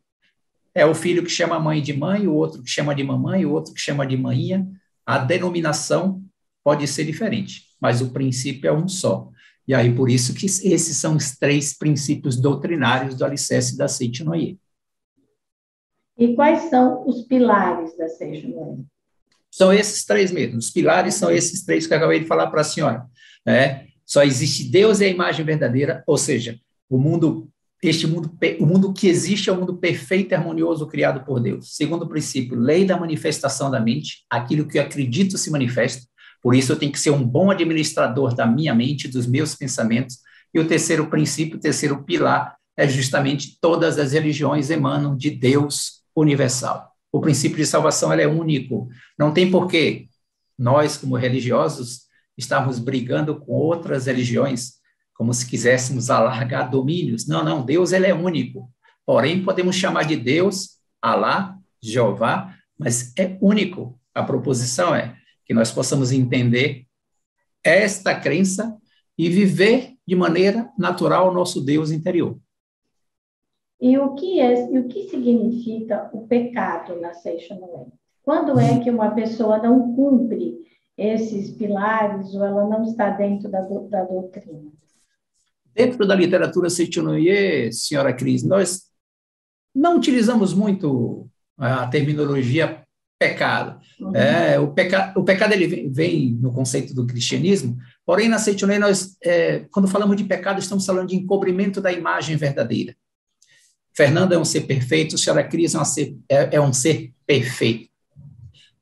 S2: É o filho que chama a mãe de mãe, o outro que chama de mamãe, o outro que chama de manhinha. A denominação pode ser diferente, mas o princípio é um só. E aí, por isso que esses são os três princípios doutrinários do alicerce da Seitinoye.
S1: E quais são os pilares da Seitinoye?
S2: São esses três mesmo. Os pilares são esses três que eu acabei de falar para a senhora. É, só existe Deus e a imagem verdadeira, ou seja, o mundo este mundo, o mundo que existe é o um mundo perfeito e harmonioso criado por Deus. Segundo princípio, lei da manifestação da mente, aquilo que eu acredito se manifesta. Por isso eu tenho que ser um bom administrador da minha mente, dos meus pensamentos. E o terceiro princípio, o terceiro pilar, é justamente todas as religiões emanam de Deus universal. O princípio de salvação é único. Não tem porquê nós, como religiosos, estarmos brigando com outras religiões como se quiséssemos alargar domínios. Não, não, Deus ele é único. Porém, podemos chamar de Deus, Alá, Jeová, mas é único. A proposição é que nós possamos entender esta crença e viver de maneira natural o nosso Deus interior.
S1: E o que é e o que significa o pecado na Seixonolé? Quando é que uma pessoa não cumpre esses pilares ou ela não está dentro da, da doutrina?
S2: Dentro da literatura Seitonoye, senhora Cris, nós não utilizamos muito a terminologia pecado. Uhum. É, o, peca, o pecado ele vem, vem, no conceito do cristianismo, porém na Seitonoye nós, é, quando falamos de pecado, estamos falando de encobrimento da imagem verdadeira. Fernando é um ser perfeito, a senhora Cris é, ser, é, é um ser perfeito.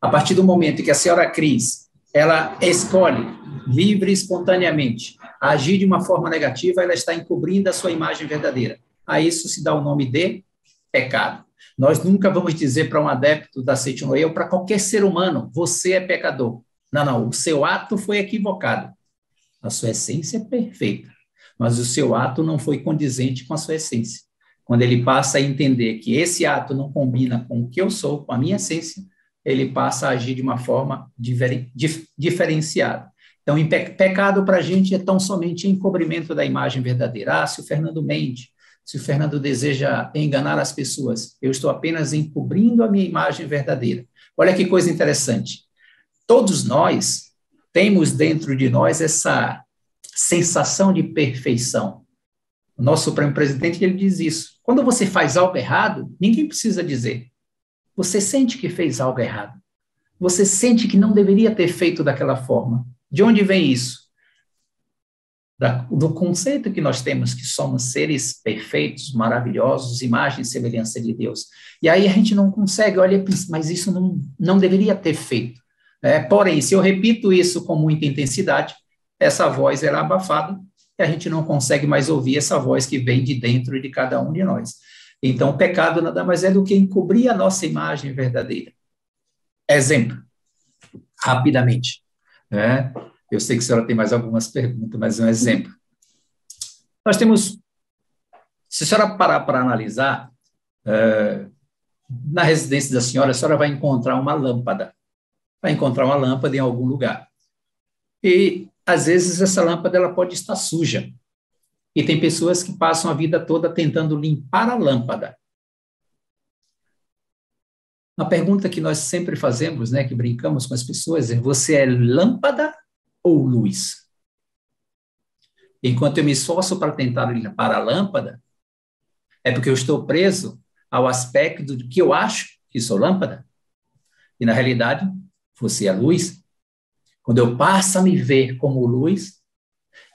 S2: A partir do momento que a senhora Cris ela escolhe livre e espontaneamente agir de uma forma negativa, ela está encobrindo a sua imagem verdadeira. A isso se dá o nome de pecado. Nós nunca vamos dizer para um adepto da Seitinoe ou para qualquer ser humano, você é pecador. Não, não, o seu ato foi equivocado. A sua essência é perfeita, mas o seu ato não foi condizente com a sua essência. Quando ele passa a entender que esse ato não combina com o que eu sou, com a minha essência, ele passa a agir de uma forma diferenciada. Então, pecado para a gente é tão somente encobrimento da imagem verdadeira. Ah, se o Fernando mente, se o Fernando deseja enganar as pessoas, eu estou apenas encobrindo a minha imagem verdadeira. Olha que coisa interessante. Todos nós temos dentro de nós essa sensação de perfeição. O nosso Supremo Presidente ele diz isso. Quando você faz algo errado, ninguém precisa dizer. Você sente que fez algo errado. Você sente que não deveria ter feito daquela forma. De onde vem isso? Da, do conceito que nós temos que somos seres perfeitos, maravilhosos, imagem e semelhança de Deus. E aí a gente não consegue, olha, mas isso não, não deveria ter feito. É, porém, se eu repito isso com muita intensidade, essa voz era abafada e a gente não consegue mais ouvir essa voz que vem de dentro de cada um de nós. Então, o pecado nada mais é do que encobrir a nossa imagem verdadeira. Exemplo, rapidamente. Né? Eu sei que a senhora tem mais algumas perguntas, mas um exemplo. Nós temos, se a senhora parar para analisar, uh, na residência da senhora, a senhora vai encontrar uma lâmpada. para encontrar uma lâmpada em algum lugar. E às vezes essa lâmpada ela pode estar suja. E tem pessoas que passam a vida toda tentando limpar a lâmpada. Uma pergunta que nós sempre fazemos, né, que brincamos com as pessoas, é: você é lâmpada ou luz? Enquanto eu me esforço para tentar limpar a lâmpada, é porque eu estou preso ao aspecto de que eu acho que sou lâmpada. E na realidade, você é luz. Quando eu passo a me ver como luz,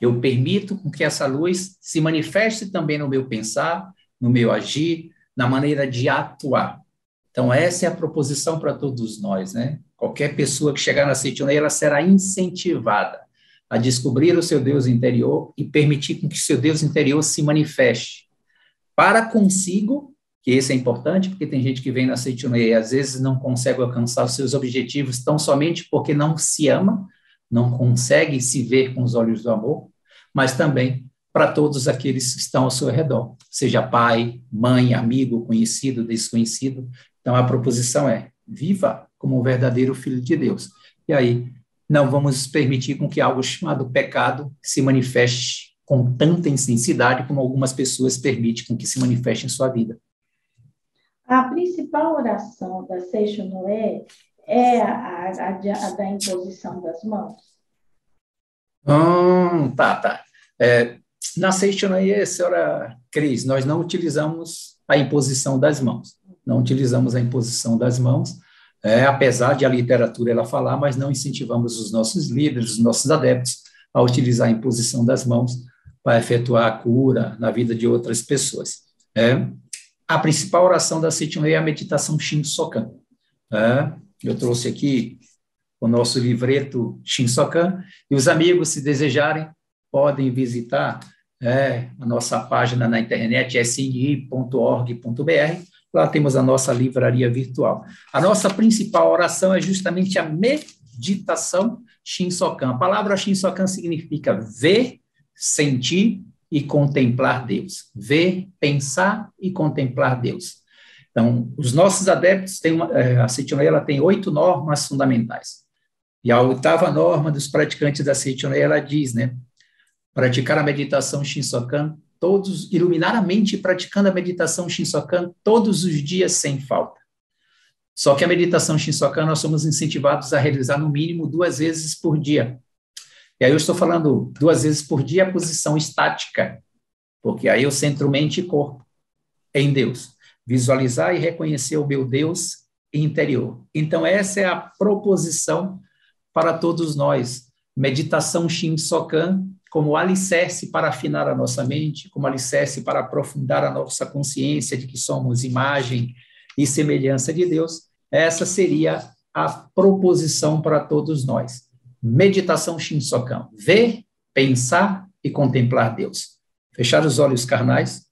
S2: eu permito que essa luz se manifeste também no meu pensar, no meu agir, na maneira de atuar. Então, essa é a proposição para todos nós, né? Qualquer pessoa que chegar na Seitonei, ela será incentivada a descobrir o seu Deus interior e permitir que seu Deus interior se manifeste para consigo, que esse é importante, porque tem gente que vem na Seitonei e às vezes não consegue alcançar os seus objetivos tão somente porque não se ama, não consegue se ver com os olhos do amor, mas também para todos aqueles que estão ao seu redor, seja pai, mãe, amigo, conhecido, desconhecido, então, a proposição é: viva como um verdadeiro filho de Deus. E aí, não vamos permitir com que algo chamado pecado se manifeste com tanta intensidade como algumas pessoas permitem com que se manifeste em sua vida.
S1: A principal oração da Seixo Noé é a, a, a, da imposição das mãos?
S2: Hum, tá, tá. É, na Seixo Noé, senhora Cris, nós não utilizamos a imposição das mãos não utilizamos a imposição das mãos, é, apesar de a literatura ela falar, mas não incentivamos os nossos líderes, os nossos adeptos, a utilizar a imposição das mãos para efetuar a cura na vida de outras pessoas. É, a principal oração da Setimei é a meditação Shinsokan. É, eu trouxe aqui o nosso livreto Shinsokan, e os amigos, se desejarem, podem visitar é, a nossa página na internet, sni.org.br, Lá temos a nossa livraria virtual. A nossa principal oração é justamente a meditação Shinsokan. A palavra Shinsokan significa ver, sentir e contemplar Deus. Ver, pensar e contemplar Deus. Então, os nossos adeptos têm uma, é, a Seitonei, ela tem oito normas fundamentais. E a oitava norma dos praticantes da Seitonei, ela diz, né? Praticar a meditação Shinsokan todos, iluminar a mente praticando a meditação Shinsokan todos os dias sem falta. Só que a meditação Shinsokan nós somos incentivados a realizar no mínimo duas vezes por dia. E aí eu estou falando duas vezes por dia a posição estática, porque aí eu centro mente e corpo em Deus. Visualizar e reconhecer o meu Deus interior. Então essa é a proposição para todos nós. Meditação Shinsokan como alicerce para afinar a nossa mente, como alicerce para aprofundar a nossa consciência de que somos imagem e semelhança de Deus, essa seria a proposição para todos nós. Meditação Shinsokan, ver, pensar e contemplar Deus. Fechar os olhos carnais,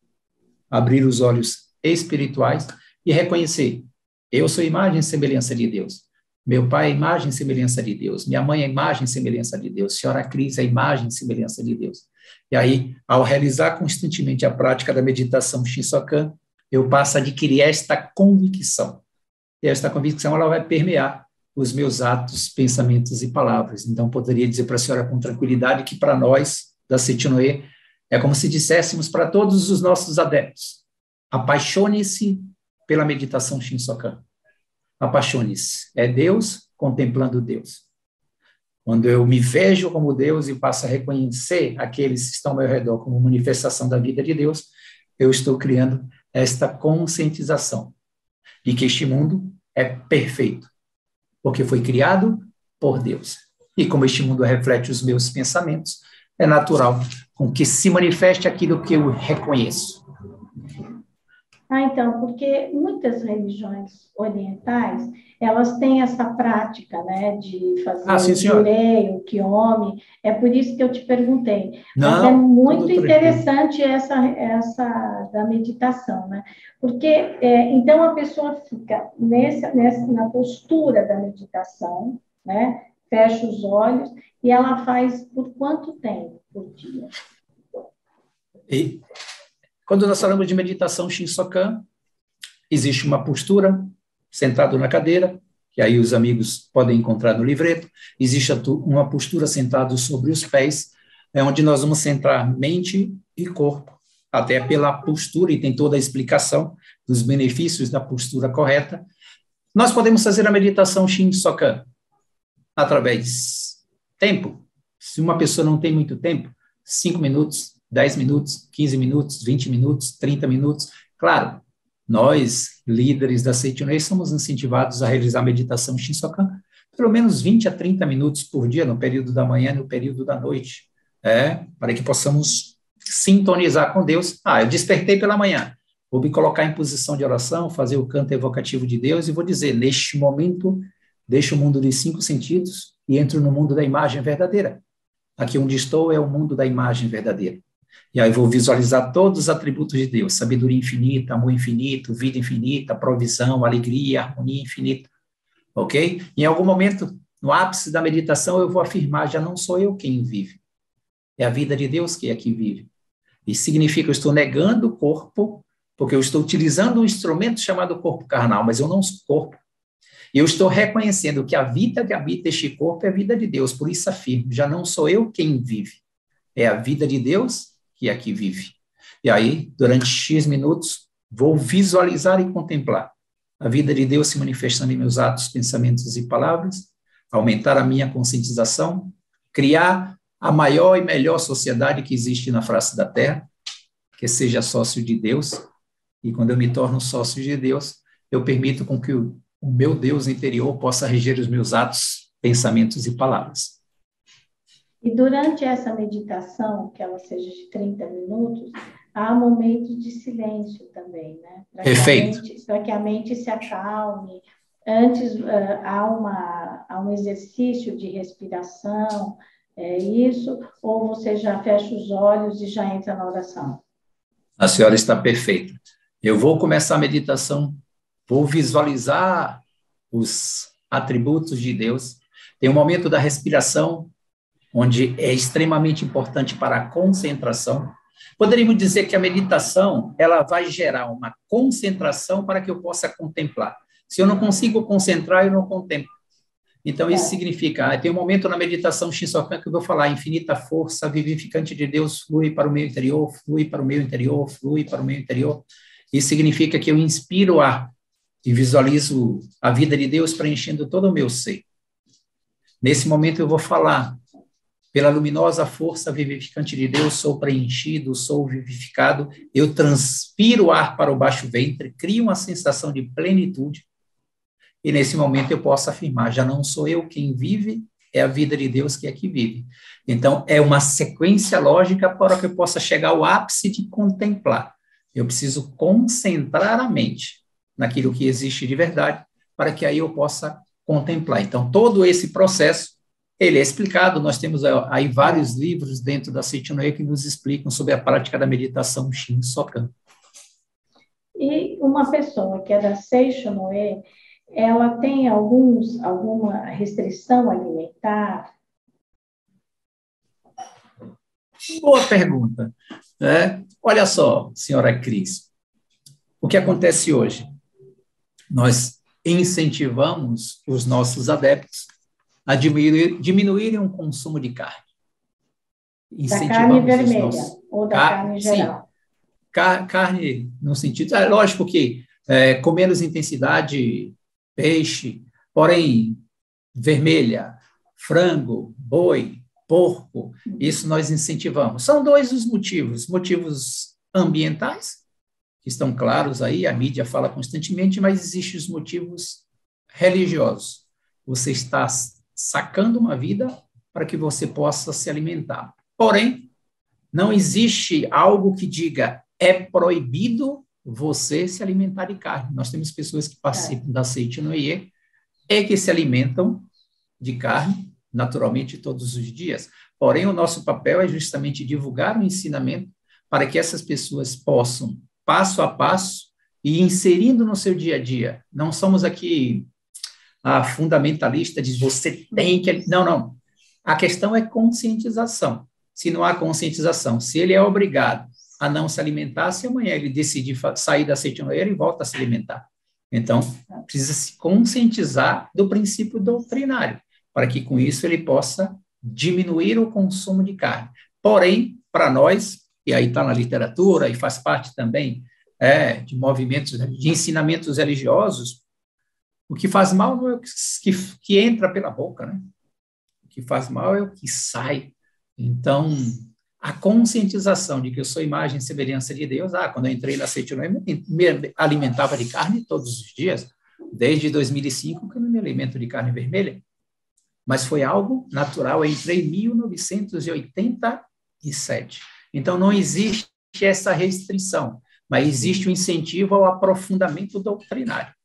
S2: abrir os olhos espirituais e reconhecer: eu sou imagem e semelhança de Deus. Meu pai é imagem e semelhança de Deus. Minha mãe é imagem e semelhança de Deus. Senhora Cris é imagem e semelhança de Deus. E aí, ao realizar constantemente a prática da meditação Shinsokan, eu passo a adquirir esta convicção. E esta convicção ela vai permear os meus atos, pensamentos e palavras. Então, poderia dizer para a senhora com tranquilidade que para nós, da Setinoe, é como se disséssemos para todos os nossos adeptos: apaixone-se pela meditação Shinsokan apaixone-se. É Deus contemplando Deus. Quando eu me vejo como Deus e passo a reconhecer aqueles que estão ao meu redor como manifestação da vida de Deus, eu estou criando esta conscientização de que este mundo é perfeito, porque foi criado por Deus. E como este mundo reflete os meus pensamentos, é natural com que se manifeste aquilo que eu reconheço.
S1: Ah, então, porque muitas religiões orientais, elas têm essa prática, né, de fazer ah, sim, o jurei, o quiome, é por isso que eu te perguntei. Não, Mas é muito interessante essa, essa da meditação, né, porque, é, então, a pessoa fica nessa, nessa, na postura da meditação, né, fecha os olhos, e ela faz por quanto tempo por dia?
S2: E quando nós falamos de meditação Shinsokan, existe uma postura, sentado na cadeira, que aí os amigos podem encontrar no livreto. Existe uma postura sentada sobre os pés, é onde nós vamos centrar mente e corpo, até pela postura, e tem toda a explicação dos benefícios da postura correta. Nós podemos fazer a meditação Shin Sokan através tempo. Se uma pessoa não tem muito tempo, cinco minutos, 10 minutos, 15 minutos, 20 minutos, 30 minutos. Claro, nós, líderes da Seitonei, somos incentivados a realizar meditação Shinsokan pelo menos 20 a 30 minutos por dia, no período da manhã e no período da noite, é, para que possamos sintonizar com Deus. Ah, eu despertei pela manhã, vou me colocar em posição de oração, fazer o canto evocativo de Deus e vou dizer, neste momento, deixo o mundo dos cinco sentidos e entro no mundo da imagem verdadeira. Aqui onde estou é o mundo da imagem verdadeira. E aí vou visualizar todos os atributos de Deus: sabedoria infinita, amor infinito, vida infinita, provisão, alegria, harmonia infinita. Ok? Em algum momento, no ápice da meditação, eu vou afirmar: já não sou eu quem vive, é a vida de Deus que é que vive. E significa eu estou negando o corpo, porque eu estou utilizando um instrumento chamado corpo carnal, mas eu não sou corpo. E eu estou reconhecendo que a vida que habita este corpo é a vida de Deus, por isso afirmo: já não sou eu quem vive, é a vida de Deus que aqui vive. E aí, durante X minutos, vou visualizar e contemplar a vida de Deus se manifestando em meus atos, pensamentos e palavras, aumentar a minha conscientização, criar a maior e melhor sociedade que existe na face da Terra, que seja sócio de Deus. E quando eu me torno sócio de Deus, eu permito com que o, o meu Deus interior possa reger os meus atos, pensamentos e palavras.
S1: E durante essa meditação, que ela seja de 30 minutos, há momentos de silêncio também, né?
S2: Perfeito.
S1: Para que a mente se acalme. Antes, uh, há, uma, há um exercício de respiração, é isso? Ou você já fecha os olhos e já entra na oração?
S2: A senhora está perfeita. Eu vou começar a meditação, vou visualizar os atributos de Deus. Tem um momento da respiração, onde é extremamente importante para a concentração. Poderíamos dizer que a meditação, ela vai gerar uma concentração para que eu possa contemplar. Se eu não consigo concentrar, eu não contemplo. Então, isso é. significa, ah, tem um momento na meditação Shinsokan que eu vou falar, infinita força vivificante de Deus flui para o meu interior, flui para o meu interior, flui para o meu interior. Isso significa que eu inspiro ar e visualizo a vida de Deus preenchendo todo o meu ser. Nesse momento eu vou falar, pela luminosa força vivificante de Deus, sou preenchido, sou vivificado, eu transpiro ar para o baixo ventre, crio uma sensação de plenitude, e nesse momento eu posso afirmar: já não sou eu quem vive, é a vida de Deus que é que vive. Então, é uma sequência lógica para que eu possa chegar ao ápice de contemplar. Eu preciso concentrar a mente naquilo que existe de verdade, para que aí eu possa contemplar. Então, todo esse processo ele é explicado, nós temos aí vários livros dentro da Seitinoe que nos explicam sobre a prática da meditação Shin Sokan.
S1: E uma pessoa que é da Seishonoe, ela tem alguns, alguma restrição alimentar?
S2: Boa pergunta. Né? Olha só, senhora Cris, o que acontece hoje? Nós incentivamos os nossos adeptos a diminuir, diminuírem o consumo de carne.
S1: Da carne vermelha nossos... ou da Car... carne geral? Sim.
S2: Car... Carne, no sentido... É lógico que é, com menos intensidade, peixe, porém, vermelha, frango, boi, porco, isso nós incentivamos. São dois os motivos. Motivos ambientais, que estão claros aí, a mídia fala constantemente, mas existem os motivos religiosos. Você está sacando uma vida para que você possa se alimentar. Porém, não existe algo que diga é proibido você se alimentar de carne. Nós temos pessoas que participam é. da Seite Noie e que se alimentam de carne naturalmente todos os dias. Porém, o nosso papel é justamente divulgar o ensinamento para que essas pessoas possam, passo a passo, e inserindo no seu dia a dia. Não somos aqui a fundamentalista diz você tem que. Não, não. A questão é conscientização. Se não há conscientização, se ele é obrigado a não se alimentar, se amanhã ele decidir sair da ceitinoeira e volta a se alimentar. Então, precisa se conscientizar do princípio doutrinário, para que com isso ele possa diminuir o consumo de carne. Porém, para nós, e aí está na literatura e faz parte também é, de movimentos, de ensinamentos religiosos, o que faz mal não é o que, que, que entra pela boca, né? O que faz mal é o que sai. Então, a conscientização de que eu sou imagem e semelhança de Deus, ah, quando eu entrei na Seitonã, me, me alimentava de carne todos os dias, desde 2005 que eu não me alimento de carne vermelha, mas foi algo natural, eu entrei em 1987. Então, não existe essa restrição, mas existe o um incentivo ao aprofundamento doutrinário.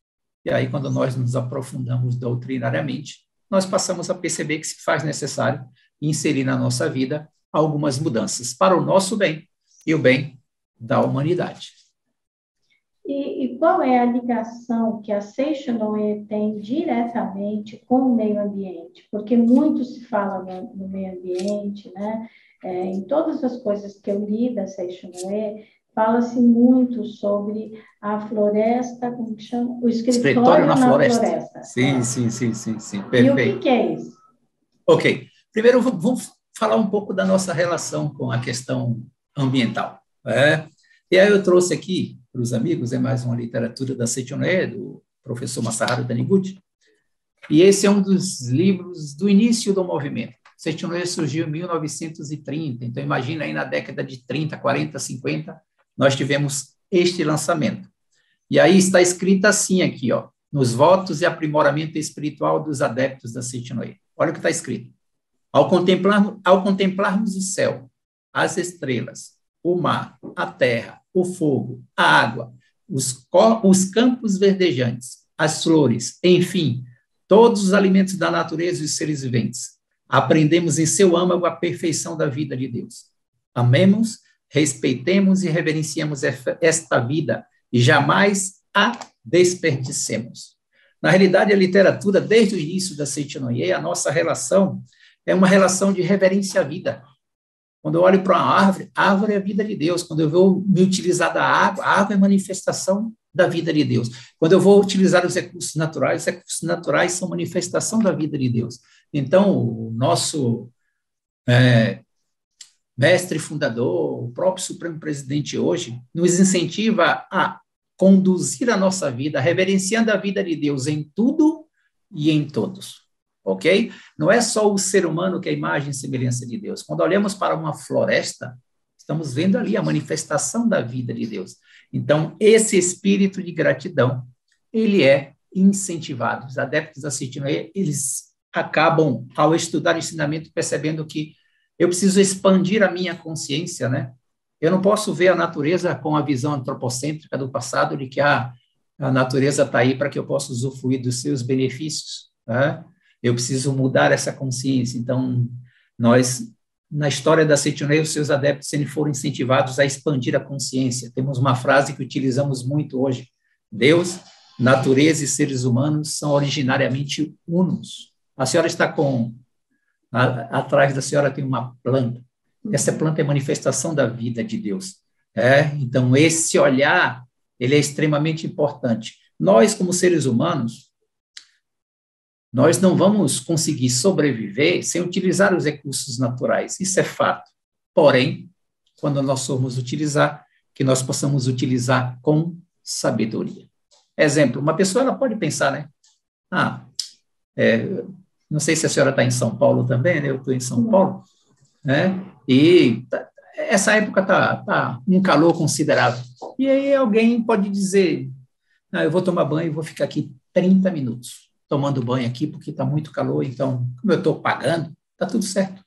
S2: E aí, quando nós nos aprofundamos doutrinariamente, nós passamos a perceber que se faz necessário inserir na nossa vida algumas mudanças para o nosso bem e o bem da humanidade.
S1: E, e qual é a ligação que a Seixonoe tem diretamente com o meio ambiente? Porque muito se fala no, no meio ambiente, né? É, em todas as coisas que eu li da Seixonoe, fala-se muito sobre a floresta, como que chama? O escritório, escritório na, na floresta. floresta.
S2: Sim, sim, sim, sim, sim, perfeito.
S1: E o que, é isso?
S2: Ok, primeiro vamos falar um pouco da nossa relação com a questão ambiental. É? E aí eu trouxe aqui para os amigos, é mais uma literatura da Setioné, do professor Masaharu Taniguchi, e esse é um dos livros do início do movimento. Setioné surgiu em 1930, então imagina aí na década de 30, 40, 50, nós tivemos este lançamento. E aí está escrito assim aqui, ó, nos votos e aprimoramento espiritual dos adeptos da Setioné. Olha o que está escrito. Ao, contemplar, ao contemplarmos o céu, as estrelas, o mar, a terra, o fogo, a água, os, os campos verdejantes, as flores, enfim, todos os alimentos da natureza e os seres viventes, aprendemos em seu âmago a perfeição da vida de Deus. Amemos, respeitemos e reverenciemos esta vida e jamais a desperdicemos. Na realidade, a literatura, desde o início da Seitinoye, a nossa relação é uma relação de reverência à vida. Quando eu olho para uma árvore, a árvore é a vida de Deus. Quando eu vou me utilizar da água, a água é manifestação da vida de Deus. Quando eu vou utilizar os recursos naturais, os recursos naturais são manifestação da vida de Deus. Então, o nosso é, mestre fundador, o próprio Supremo Presidente hoje, nos incentiva a conduzir a nossa vida, reverenciando a vida de Deus em tudo e em todos ok? Não é só o ser humano que é a imagem e semelhança de Deus. Quando olhamos para uma floresta, estamos vendo ali a manifestação da vida de Deus. Então, esse espírito de gratidão, ele é incentivado. Os adeptos assistindo aí, eles acabam, ao estudar o ensinamento, percebendo que eu preciso expandir a minha consciência, né? Eu não posso ver a natureza com a visão antropocêntrica do passado, de que ah, a natureza está aí para que eu possa usufruir dos seus benefícios. Né? Eu preciso mudar essa consciência. Então, nós, na história da Setionei, os seus adeptos foram incentivados a expandir a consciência. Temos uma frase que utilizamos muito hoje: Deus, natureza e seres humanos são originariamente unos. A senhora está com. A, atrás da senhora tem uma planta. Essa planta é manifestação da vida de Deus. É? Então, esse olhar ele é extremamente importante. Nós, como seres humanos, nós não vamos conseguir sobreviver sem utilizar os recursos naturais, isso é fato. Porém, quando nós formos utilizar, que nós possamos utilizar com sabedoria. Exemplo, uma pessoa ela pode pensar, né? Ah, é, não sei se a senhora está em São Paulo também, né? Eu estou em São Paulo, né? E tá, essa época tá, tá um calor considerável. E aí alguém pode dizer, ah, eu vou tomar banho e vou ficar aqui 30 minutos tomando banho aqui porque está muito calor, então, como eu estou pagando, está tudo certo.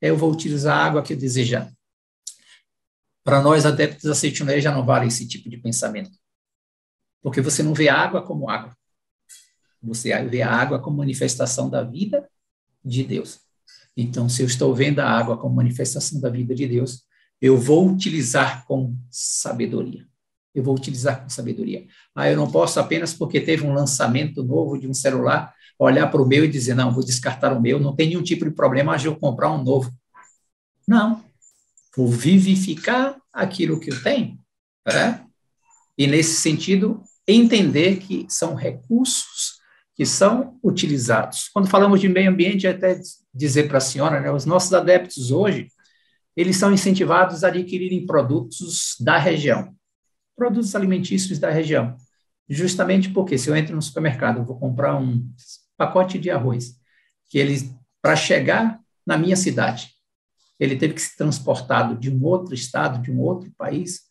S2: Eu vou utilizar a água que eu desejar. Para nós, adeptos da Seitonei, já não vale esse tipo de pensamento. Porque você não vê a água como água. Você vê a água como manifestação da vida de Deus. Então, se eu estou vendo a água como manifestação da vida de Deus, eu vou utilizar com sabedoria eu vou utilizar com sabedoria. Ah, eu não posso apenas porque teve um lançamento novo de um celular, olhar para o meu e dizer, não, vou descartar o meu, não tem nenhum tipo de problema, mas eu comprar um novo. Não. Vou vivificar aquilo que eu tenho. Né? E nesse sentido, entender que são recursos que são utilizados. Quando falamos de meio ambiente, até dizer para a senhora, né, os nossos adeptos hoje, eles são incentivados a adquirirem produtos da região, produtos alimentícios da região, justamente porque se eu entro no supermercado, eu vou comprar um pacote de arroz, que ele, para chegar na minha cidade, ele teve que ser transportado de um outro estado, de um outro país.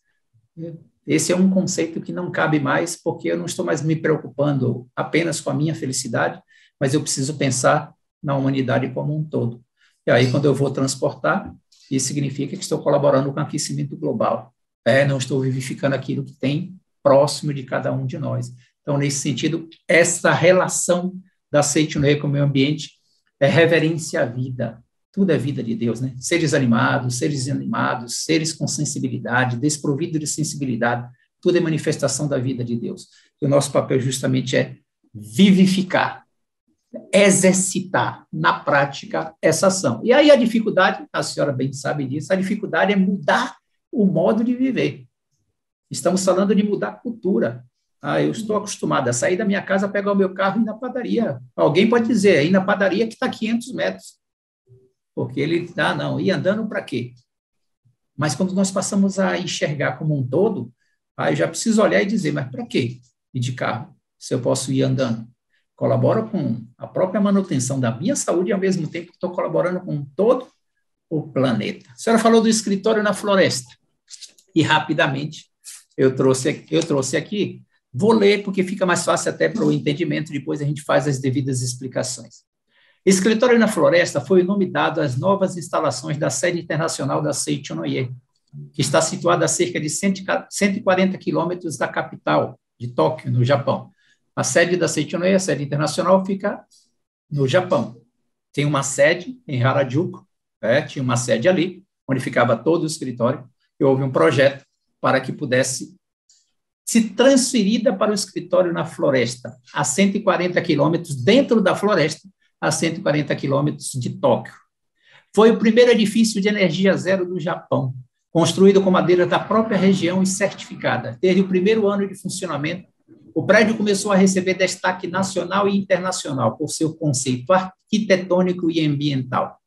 S2: Esse é um conceito que não cabe mais, porque eu não estou mais me preocupando apenas com a minha felicidade, mas eu preciso pensar na humanidade como um todo. E aí, quando eu vou transportar, isso significa que estou colaborando com o aquecimento global. É, não estou vivificando aquilo que tem próximo de cada um de nós. Então, nesse sentido, essa relação da Seitinoe com o meio ambiente é reverência à vida, tudo é vida de Deus, né? Seres animados, seres inanimados, seres com sensibilidade, desprovidos de sensibilidade, tudo é manifestação da vida de Deus. E o nosso papel justamente é vivificar, exercitar na prática essa ação. E aí a dificuldade, a senhora bem sabe disso, a dificuldade é mudar o modo de viver. Estamos falando de mudar a cultura. Ah, eu estou acostumado a sair da minha casa, pegar o meu carro e ir na padaria. Alguém pode dizer, ir na padaria que está 500 metros. Porque ele, ah, não, ir andando para quê? Mas quando nós passamos a enxergar como um todo, aí já preciso olhar e dizer, mas para quê ir de carro, se eu posso ir andando? Colabora com a própria manutenção da minha saúde e, ao mesmo tempo, estou colaborando com todo o planeta. A senhora falou do escritório na floresta. E, rapidamente, eu trouxe, eu trouxe aqui, vou ler, porque fica mais fácil até para o entendimento, depois a gente faz as devidas explicações. Escritório na Floresta foi o nome dado às novas instalações da sede internacional da Seichonoye, que está situada a cerca de 140 quilômetros da capital, de Tóquio, no Japão. A sede da Seichonoye, a sede internacional, fica no Japão. Tem uma sede em Harajuku, é, tinha uma sede ali, onde ficava todo o escritório, e houve um projeto para que pudesse se transferida para o escritório na floresta, a 140 quilômetros dentro da floresta, a 140 quilômetros de Tóquio. Foi o primeiro edifício de energia zero do Japão, construído com madeira da própria região e certificada. Desde o primeiro ano de funcionamento, o prédio começou a receber destaque nacional e internacional por seu conceito arquitetônico e ambiental.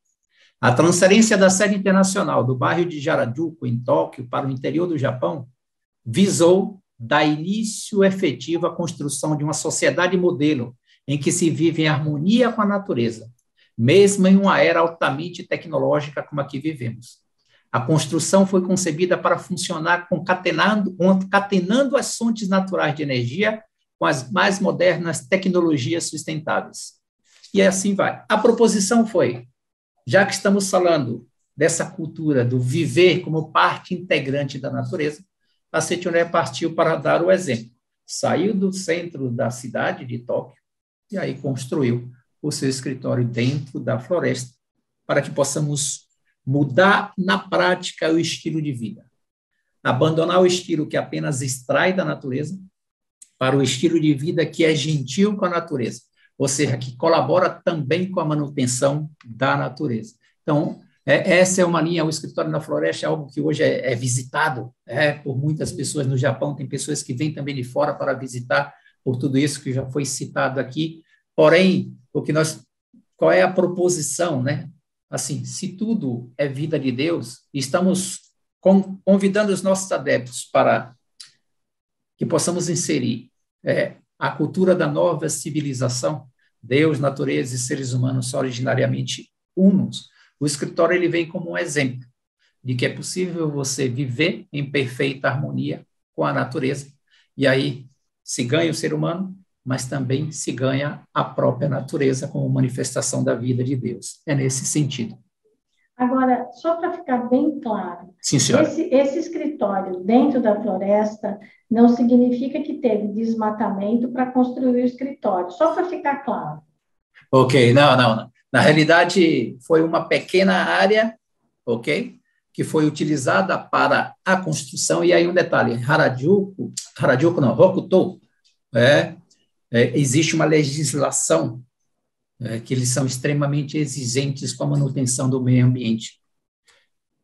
S2: A transferência da sede internacional do bairro de Harajuku, em Tóquio, para o interior do Japão, visou dar início efetivo à construção de uma sociedade modelo em que se vive em harmonia com a natureza, mesmo em uma era altamente tecnológica como a que vivemos. A construção foi concebida para funcionar concatenando, concatenando as fontes naturais de energia com as mais modernas tecnologias sustentáveis. E assim vai. A proposição foi, já que estamos falando dessa cultura do viver como parte integrante da natureza, a Setioné partiu para dar o exemplo. Saiu do centro da cidade de Tóquio, e aí construiu o seu escritório dentro da floresta, para que possamos mudar na prática o estilo de vida. Abandonar o estilo que apenas extrai da natureza para o estilo de vida que é gentil com a natureza, ou seja, que colabora também com a manutenção da natureza. Então, é, essa é uma linha, o escritório na floresta é algo que hoje é, é visitado é, por muitas pessoas no Japão, tem pessoas que vêm também de fora para visitar por tudo isso que já foi citado aqui. Porém, o que nós, qual é a proposição, né? Assim, se tudo é vida de Deus, estamos convidando os nossos adeptos para que possamos inserir é, a cultura da nova civilização, Deus, natureza e seres humanos são originariamente unos. O escritório ele vem como um exemplo de que é possível você viver em perfeita harmonia com a natureza. E aí se ganha o ser humano, mas também se ganha a própria natureza como manifestação da vida de Deus. É nesse sentido.
S1: Agora, só para ficar bem claro,
S2: Sim,
S1: esse, esse, escritório dentro da floresta não significa que teve desmatamento para construir o escritório, só para ficar claro.
S2: Ok, não, não, não. Na realidade, foi uma pequena área, ok? Que foi utilizada para a construção, e aí um detalhe, Harajuku, Harajuku não, Hokuto, é, é, existe uma legislação é, que eles são extremamente exigentes com a manutenção do meio ambiente.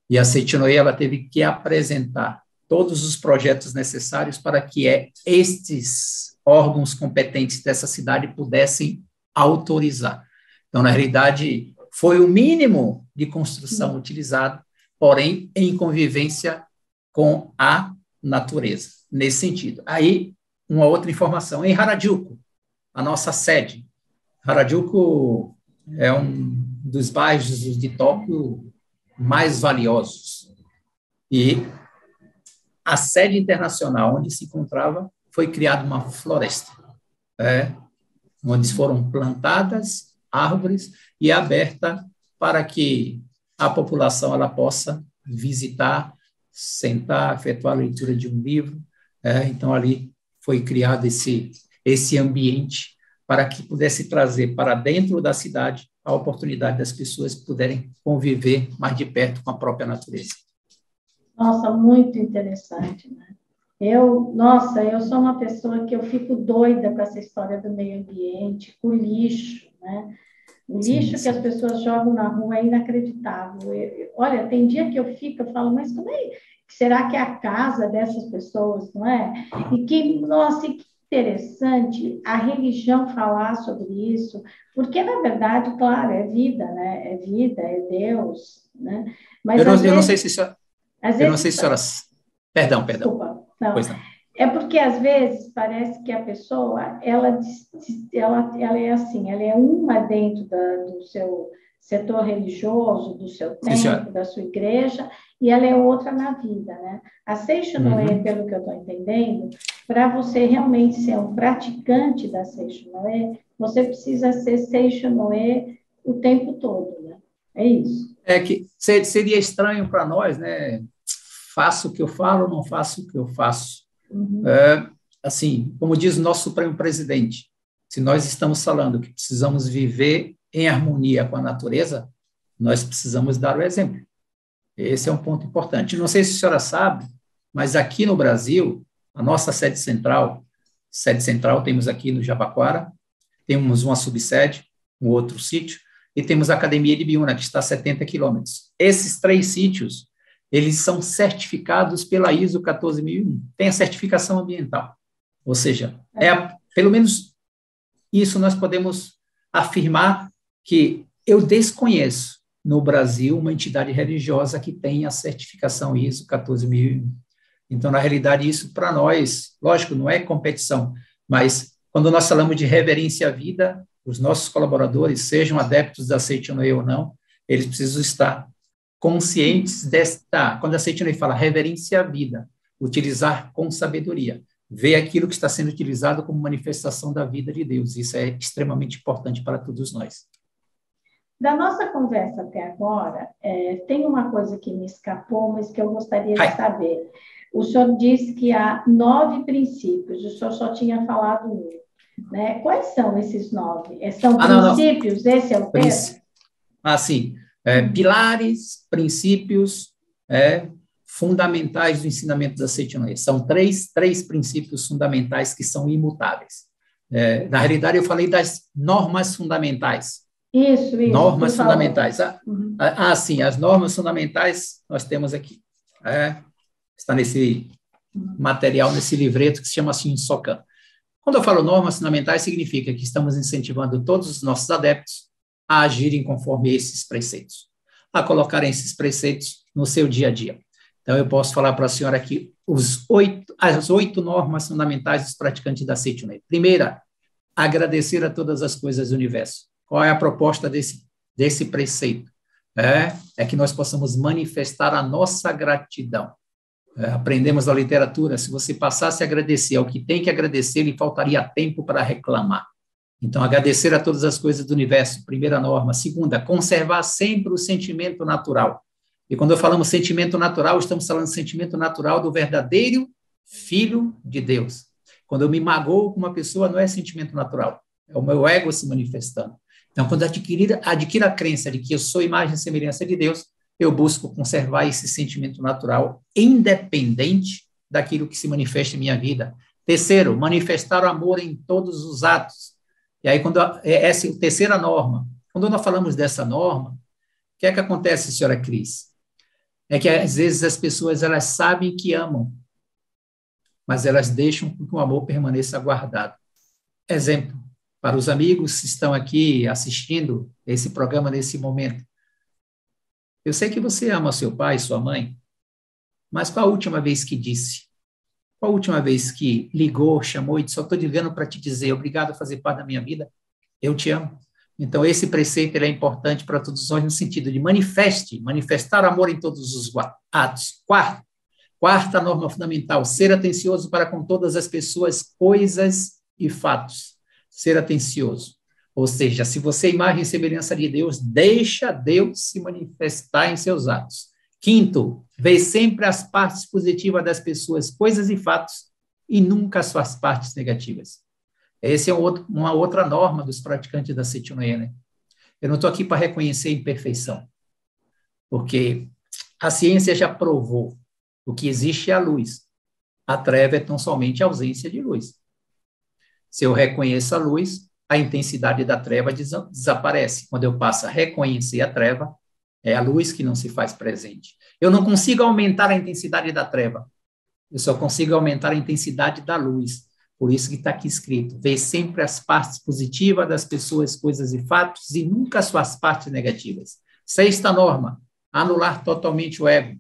S2: E a Seitinoe, ela teve que apresentar todos os projetos necessários para que é, estes órgãos competentes dessa cidade pudessem autorizar. Então, na realidade, foi o mínimo de construção utilizado, porém em convivência com a natureza, nesse sentido. Aí, uma outra informação. Em Harajuku, a nossa sede, Harajuku é um dos bairros de Tóquio mais valiosos. E a sede internacional onde se encontrava foi criada uma floresta, é, onde foram plantadas árvores e aberta para que a população ela possa visitar, sentar, efetuar a leitura de um livro. É, então ali foi criado esse esse ambiente para que pudesse trazer para dentro da cidade a oportunidade das pessoas puderem conviver mais de perto com a própria natureza.
S1: Nossa, muito interessante, né? Eu, nossa, eu sou uma pessoa que eu fico doida com essa história do meio ambiente, com o lixo, né? O lixo que as pessoas jogam na rua é inacreditável. Eu, olha, tem dia que eu fico, eu falo, mas como é? Será que é a casa dessas pessoas, não é? E que, nossa, que interessante a religião falar sobre isso, porque, na verdade, claro, é vida, né? É vida, é Deus, né?
S2: Mas, eu, não, vezes, eu não sei se isso... Às eu não sei se a senhora... Perdão, perdão. Desculpa,
S1: não. Pois não. É porque às vezes parece que a pessoa ela, ela, ela é assim, ela é uma dentro da, do seu setor religioso, do seu templo, da sua igreja, e ela é outra na vida, né? A Seixo Noé, uhum. pelo que eu estou entendendo, para você realmente ser um praticante da Seixo Noé, você precisa ser Seixo Noé o tempo todo, né? É isso.
S2: É que seria estranho para nós, né? Faço o que eu falo, não faço o que eu faço. Uhum. É, assim, como diz o nosso Supremo Presidente, se nós estamos falando que precisamos viver em harmonia com a natureza, nós precisamos dar o exemplo. Esse é um ponto importante. Não sei se a senhora sabe, mas aqui no Brasil, a nossa sede central, sede central temos aqui no Jabaquara, temos uma subsede, um outro sítio, e temos a Academia de Biúna, que está a 70 quilômetros. Esses três sítios, eles são certificados pela ISO 14001, tem a certificação ambiental. Ou seja, é a, pelo menos isso nós podemos afirmar que eu desconheço no Brasil uma entidade religiosa que tenha a certificação ISO 14001. Então, na realidade, isso para nós, lógico, não é competição, mas quando nós falamos de reverência à vida, os nossos colaboradores, sejam adeptos da Seitonei ou não, eles precisam estar conscientes desta, quando a Seitonei fala reverência à vida, utilizar com sabedoria, ver aquilo que está sendo utilizado como manifestação da vida de Deus. Isso é extremamente importante para todos nós.
S1: Da nossa conversa até agora, é, tem uma coisa que me escapou, mas que eu gostaria Ai. de saber. O senhor disse que há nove princípios, o senhor só tinha falado um. Né? Quais são esses nove? É, são ah, princípios? Não, não. Esse é o termo?
S2: Ah, sim. É, pilares, princípios é, fundamentais do ensinamento da Seitonei. São três, três princípios fundamentais que são imutáveis. É, na realidade, eu falei das normas fundamentais.
S1: Isso, isso.
S2: Normas fundamentais. Ah, uhum. ah, ah, sim, as normas fundamentais nós temos aqui. É, está nesse material, nesse livreto que se chama assim SOCAM. Quando eu falo normas fundamentais, significa que estamos incentivando todos os nossos adeptos a agirem conforme esses preceitos, a colocarem esses preceitos no seu dia a dia. Então, eu posso falar para a senhora aqui os oito, as oito normas fundamentais dos praticantes da Seitonei. Primeira, agradecer a todas as coisas do universo. Qual é a proposta desse, desse preceito? É, é que nós possamos manifestar a nossa gratidão é, aprendemos da literatura, se você passasse a agradecer ao que tem que agradecer, lhe faltaria tempo para reclamar. Então, agradecer a todas as coisas do universo, primeira norma. Segunda, conservar sempre o sentimento natural. E quando falamos sentimento natural, estamos falando sentimento natural do verdadeiro Filho de Deus. Quando eu me magoo com uma pessoa, não é sentimento natural, é o meu ego se manifestando. Então, quando adquirir, adquiro a crença de que eu sou imagem e semelhança de Deus, eu busco conservar esse sentimento natural independente daquilo que se manifesta em minha vida. Terceiro, manifestar o amor em todos os atos. E aí, quando é essa é a terceira norma. Quando nós falamos dessa norma, o que é que acontece, senhora Cris? É que às vezes as pessoas elas sabem que amam, mas elas deixam que o amor permaneça guardado. Exemplo, para os amigos que estão aqui assistindo esse programa nesse momento. Eu sei que você ama seu pai, sua mãe, mas qual a última vez que disse? Qual a última vez que ligou, chamou e disse: Só estou ligando para te dizer obrigado a fazer parte da minha vida? Eu te amo. Então, esse preceito é importante para todos nós no sentido de manifeste, manifestar amor em todos os atos. Quarto, quarta norma fundamental, ser atencioso para com todas as pessoas, coisas e fatos. Ser atencioso. Ou seja, se você é imagem e semelhança de Deus, deixa Deus se manifestar em seus atos. Quinto, vê sempre as partes positivas das pessoas, coisas e fatos, e nunca as suas partes negativas. Essa é um outro, uma outra norma dos praticantes da Setionoye, né? Eu não estou aqui para reconhecer imperfeição, porque a ciência já provou o que existe é a luz. A treva é tão somente a ausência de luz. Se eu reconheço a luz, a intensidade da treva des desaparece. Quando eu passo a reconhecer a treva, é a luz que não se faz presente. Eu não consigo aumentar a intensidade da treva. Eu só consigo aumentar a intensidade da luz. Por isso que está aqui escrito: vê sempre as partes positivas das pessoas, coisas e fatos, e nunca as suas partes negativas. Sexta norma: anular totalmente o ego.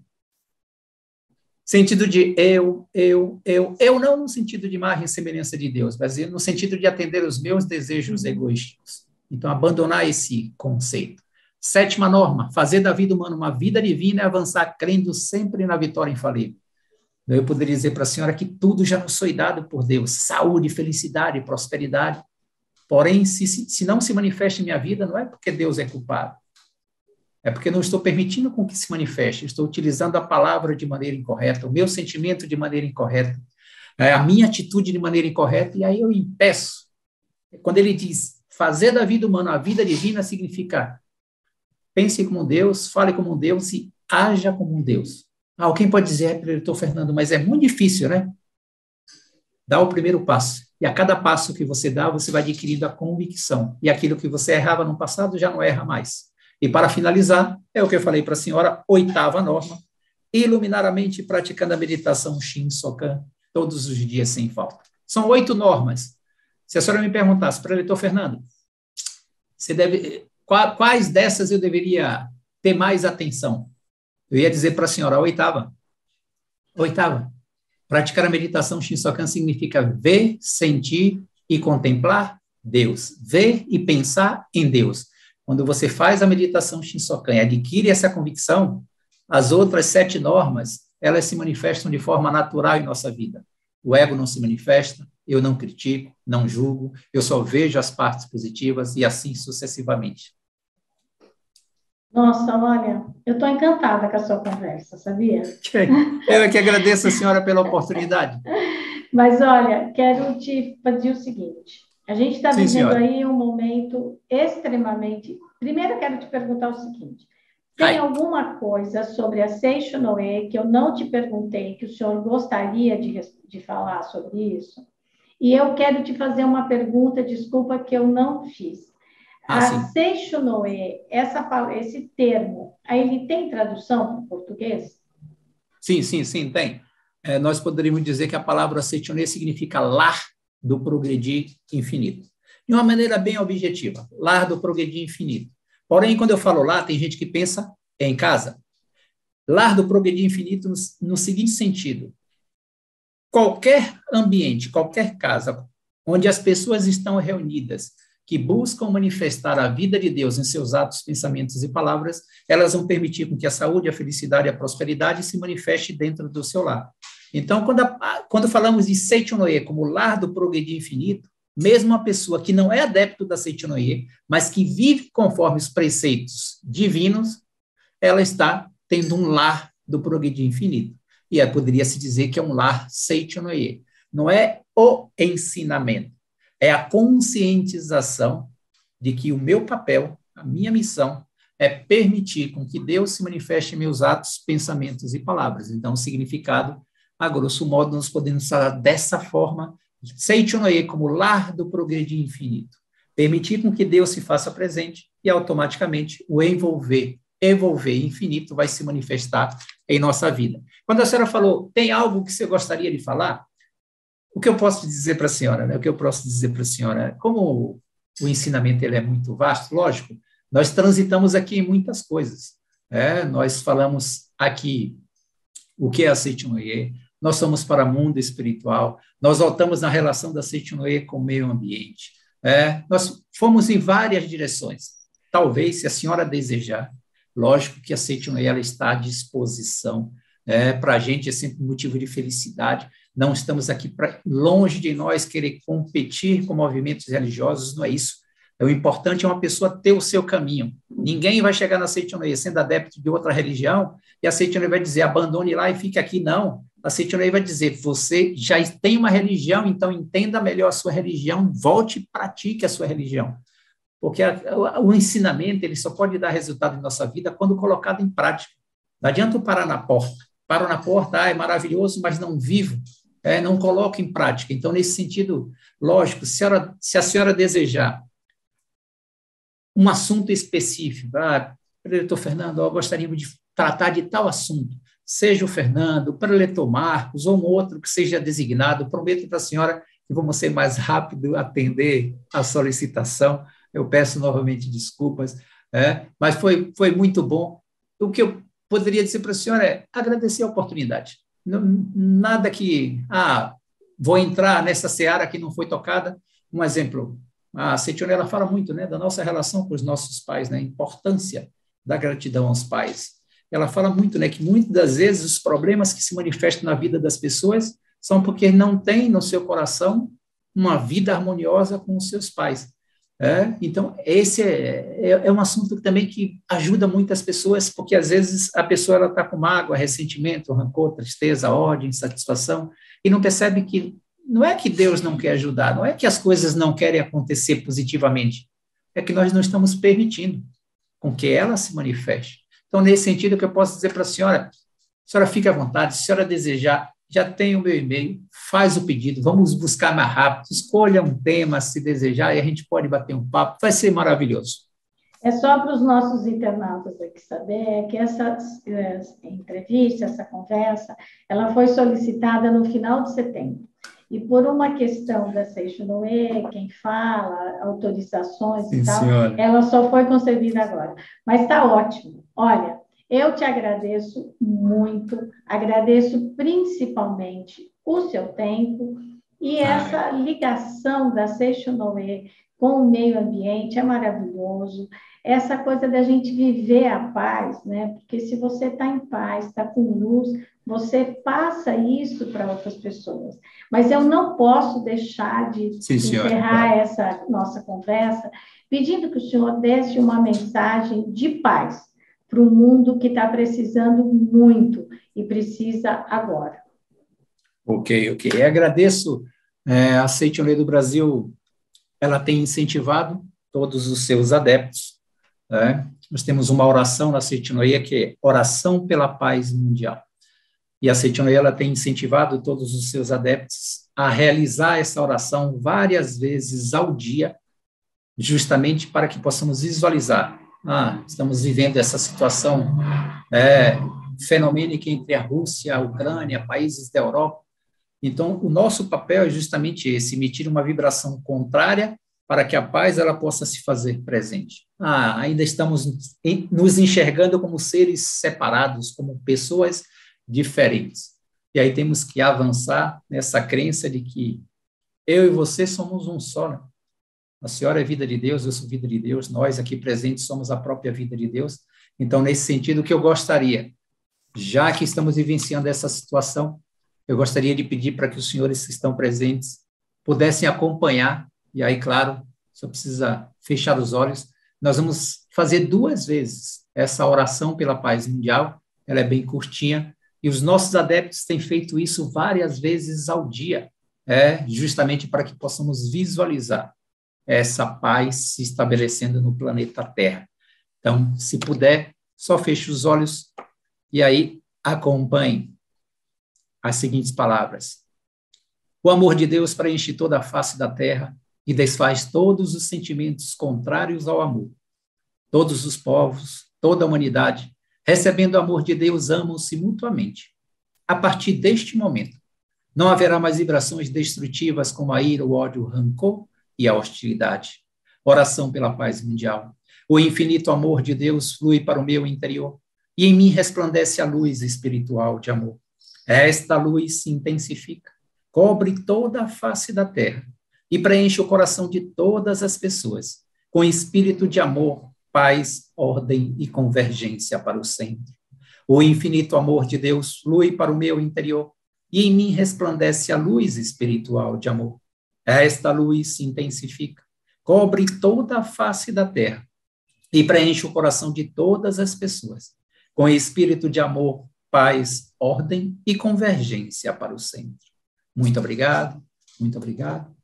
S2: Sentido de eu, eu, eu, eu não no sentido de imagem e semelhança de Deus, mas no sentido de atender os meus desejos egoísticos. Então, abandonar esse conceito. Sétima norma: fazer da vida humana uma vida divina e avançar crendo sempre na vitória infalível. Eu poderia dizer para a senhora que tudo já nos foi dado por Deus, saúde, felicidade, prosperidade. Porém, se, se não se manifesta em minha vida, não é porque Deus é culpado. É porque não estou permitindo com que se manifeste. Estou utilizando a palavra de maneira incorreta, o meu sentimento de maneira incorreta, é, a minha atitude de maneira incorreta, e aí eu impeço. Quando ele diz fazer da vida humana a vida divina, significa pense como Deus, fale como Deus e haja como Deus. Ah, alguém pode dizer, é, doutor Fernando, mas é muito difícil, né? Dá o primeiro passo. E a cada passo que você dá, você vai adquirindo a convicção. E aquilo que você errava no passado já não erra mais. E para finalizar, é o que eu falei para a senhora, oitava norma, iluminar a mente praticando a meditação Shin Sokan todos os dias sem falta. São oito normas. Se a senhora me perguntasse, para eleitor Fernando, você deve, quais dessas eu deveria ter mais atenção? Eu ia dizer para a senhora, a oitava. Oitava. Praticar a meditação Shinsokan significa ver, sentir e contemplar Deus. Ver e pensar em Deus. Quando você faz a meditação Shinsokan e adquire essa convicção, as outras sete normas, elas se manifestam de forma natural em nossa vida. O ego não se manifesta, eu não critico, não julgo, eu só vejo as partes positivas e assim sucessivamente.
S1: Nossa, olha, eu estou encantada com a sua conversa, sabia?
S2: Eu é que agradeço a senhora pela oportunidade.
S1: Mas olha, quero te pedir o seguinte: a gente está vivendo senhora. aí um momento extremamente. Primeiro, quero te perguntar o seguinte: tem Ai. alguma coisa sobre a Seixo Noé que eu não te perguntei, que o senhor gostaria de, de falar sobre isso? E eu quero te fazer uma pergunta, desculpa, que eu não fiz. Ah, a Seixonoe, essa, esse termo, ele tem tradução para português?
S2: Sim, sim, sim, tem. É, nós poderíamos dizer que a palavra Seixonoe significa lar do progredir infinito. De uma maneira bem objetiva, lar do progredir infinito. Porém, quando eu falo lá, tem gente que pensa em casa. Lar do progredir infinito no, no seguinte sentido: qualquer ambiente, qualquer casa onde as pessoas estão reunidas que buscam manifestar a vida de Deus em seus atos, pensamentos e palavras, elas vão permitir com que a saúde, a felicidade e a prosperidade se manifeste dentro do seu lar. Então, quando, a, quando falamos de Seichonoye como lar do progredir infinito, mesmo uma pessoa que não é adepto da Seichonoye, mas que vive conforme os preceitos divinos, ela está tendo um lar do progredir infinito. E aí poderia se dizer que é um lar Seichonoye. Não é o ensinamento é a conscientização de que o meu papel, a minha missão, é permitir com que Deus se manifeste em meus atos, pensamentos e palavras. Então, o significado, a grosso modo, nós podemos falar dessa forma, Seichonoye como lar do progredir infinito. Permitir com que Deus se faça presente e automaticamente o envolver, envolver infinito vai se manifestar em nossa vida. Quando a senhora falou, tem algo que você gostaria de falar? o que eu posso dizer para a senhora, né? O que eu posso dizer para a senhora, como o ensinamento ele é muito vasto, lógico, nós transitamos aqui em muitas coisas. É, nós falamos aqui o que é a Seitinoye, nós somos para o mundo espiritual, nós voltamos na relação da Seitinoye com o meio ambiente. É, nós fomos em várias direções. Talvez, se a senhora desejar, lógico que a Seitinoye ela está à disposição. É, para a gente é sempre um motivo de felicidade. Não estamos aqui pra, longe de nós querer competir com movimentos religiosos, não é isso. O importante é uma pessoa ter o seu caminho. Ninguém vai chegar na Seitoneia sendo adepto de outra religião e a Seitoneia vai dizer abandone lá e fique aqui. Não. A Seitoneia vai dizer você já tem uma religião, então entenda melhor a sua religião, volte e pratique a sua religião. Porque a, o ensinamento ele só pode dar resultado em nossa vida quando colocado em prática. Não adianta eu parar na porta. Paro na porta, ah, é maravilhoso, mas não vivo. É, não coloco em prática. Então, nesse sentido, lógico, se a se a senhora desejar um assunto específico. Ah, preletor Fernando, eu gostaria de tratar de tal assunto. Seja o Fernando, o preletor Marcos ou um outro que seja designado. Prometo para a senhora que vamos ser mais rápido atender a solicitação. Eu peço novamente desculpas, é, mas foi, foi muito bom. O que eu poderia dizer para a senhora é agradecer a oportunidade. Não, nada que, ah, vou entrar nessa seara que não foi tocada. Um exemplo, a Setionella fala muito né, da nossa relação com os nossos pais, né, a importância da gratidão aos pais. Ela fala muito né, que muitas das vezes os problemas que se manifestam na vida das pessoas são porque não tem no seu coração uma vida harmoniosa com os seus pais. É? Então, esse é, é, é, um assunto também que ajuda muitas pessoas, porque às vezes a pessoa está com mágoa, ressentimento, rancor, tristeza, ódio, insatisfação, e não percebe que não é que Deus não quer ajudar, não é que as coisas não querem acontecer positivamente, é que nós não estamos permitindo com que ela se manifeste. Então, nesse sentido, que eu posso dizer para a senhora, a senhora fique à vontade, se a senhora desejar, já tem o meu e-mail, faz o pedido, vamos buscar mais rápido, escolha um tema se desejar e a gente pode bater um papo, vai ser maravilhoso.
S1: É só para os nossos internautas aqui saber que essa eh, entrevista, essa conversa, ela foi solicitada no final de setembro. E por uma questão da Seixonoe, quem fala, autorizações Sim, e tal, senhora. ela só foi concebida agora. Mas está ótimo. Olha, eu te agradeço muito, agradeço principalmente o seu tempo e essa ligação da Seixonoe com o meio ambiente é maravilhoso. Essa coisa da gente viver a paz, né? Porque se você está em paz, está com luz, você passa isso para outras pessoas. Mas eu não posso deixar de Sim, encerrar essa nossa conversa pedindo que o senhor desse uma mensagem de paz para um mundo que está precisando muito e precisa agora.
S2: Ok, ok. Eu agradeço. É, a Seitione do Brasil, ela tem incentivado todos os seus adeptos. Né? Nós temos uma oração na Seitinoia que é oração pela paz mundial. E a Seitonoia ela tem incentivado todos os seus adeptos a realizar essa oração várias vezes ao dia, justamente para que possamos visualizar. Ah, estamos vivendo essa situação é, fenomênica entre a Rússia, a Ucrânia, países da Europa. Então, o nosso papel é justamente esse, emitir uma vibração contrária para que a paz ela possa se fazer presente. Ah, ainda estamos nos enxergando como seres separados, como pessoas diferentes. E aí temos que avançar nessa crença de que eu e você somos um só. Né? A senhora é vida de Deus, eu sou vida de Deus, nós aqui presentes somos a própria vida de Deus. Então, nesse sentido, o que eu gostaria, já que estamos vivenciando essa situação, eu gostaria de pedir para que os senhores que estão presentes pudessem acompanhar, e aí, claro, só precisa fechar os olhos. Nós vamos fazer duas vezes essa oração pela paz mundial, ela é bem curtinha, e os nossos adeptos têm feito isso várias vezes ao dia, é, justamente para que possamos visualizar essa paz se estabelecendo no planeta Terra. Então, se puder, só feche os olhos e aí acompanhe as seguintes palavras. O amor de Deus preenche toda a face da terra e desfaz todos os sentimentos contrários ao amor. Todos os povos, toda a humanidade recebendo o amor de Deus, amam-se mutuamente. A partir deste momento, Não haverá mais vibrações destrutivas como a ira, o ódio, o rancor e a hostilidade. Oração pela paz mundial. O infinito amor de Deus flui para o meu interior e em mim resplandece a luz espiritual de amor. Esta luz se intensifica, cobre toda a face da terra e preenche o coração de todas as pessoas com espírito de amor, paz, ordem e convergência para o centro. O infinito amor de Deus flui para o meu interior e em mim resplandece a luz espiritual de amor. Esta luz se intensifica, cobre toda a face da terra e preenche o coração de todas as pessoas com espírito de amor, paz, ordem e convergência para o centro. Muito obrigado, muito obrigado.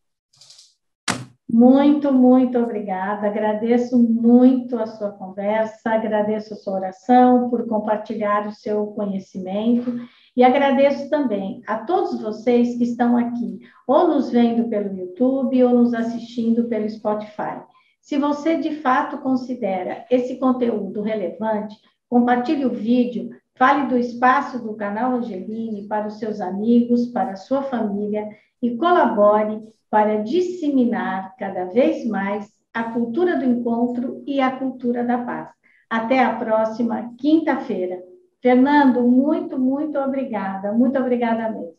S1: Muito, muito obrigada. Agradeço muito a sua conversa, agradeço a sua oração por compartilhar o seu conhecimento e agradeço também a todos vocês que estão aqui, ou nos vendo pelo YouTube ou nos assistindo pelo Spotify. Se você de fato considera esse conteúdo relevante, compartilhe o vídeo, fale do espaço do canal Angeline para os seus amigos, para a sua família e colabore para disseminar cada vez mais a cultura do encontro e a cultura da paz. Até a próxima quinta-feira. Fernando, muito, muito obrigada. Muito obrigada mesmo.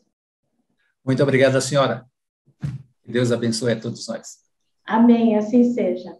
S2: Muito obrigada, senhora. Deus abençoe a todos nós.
S1: Amém, assim seja.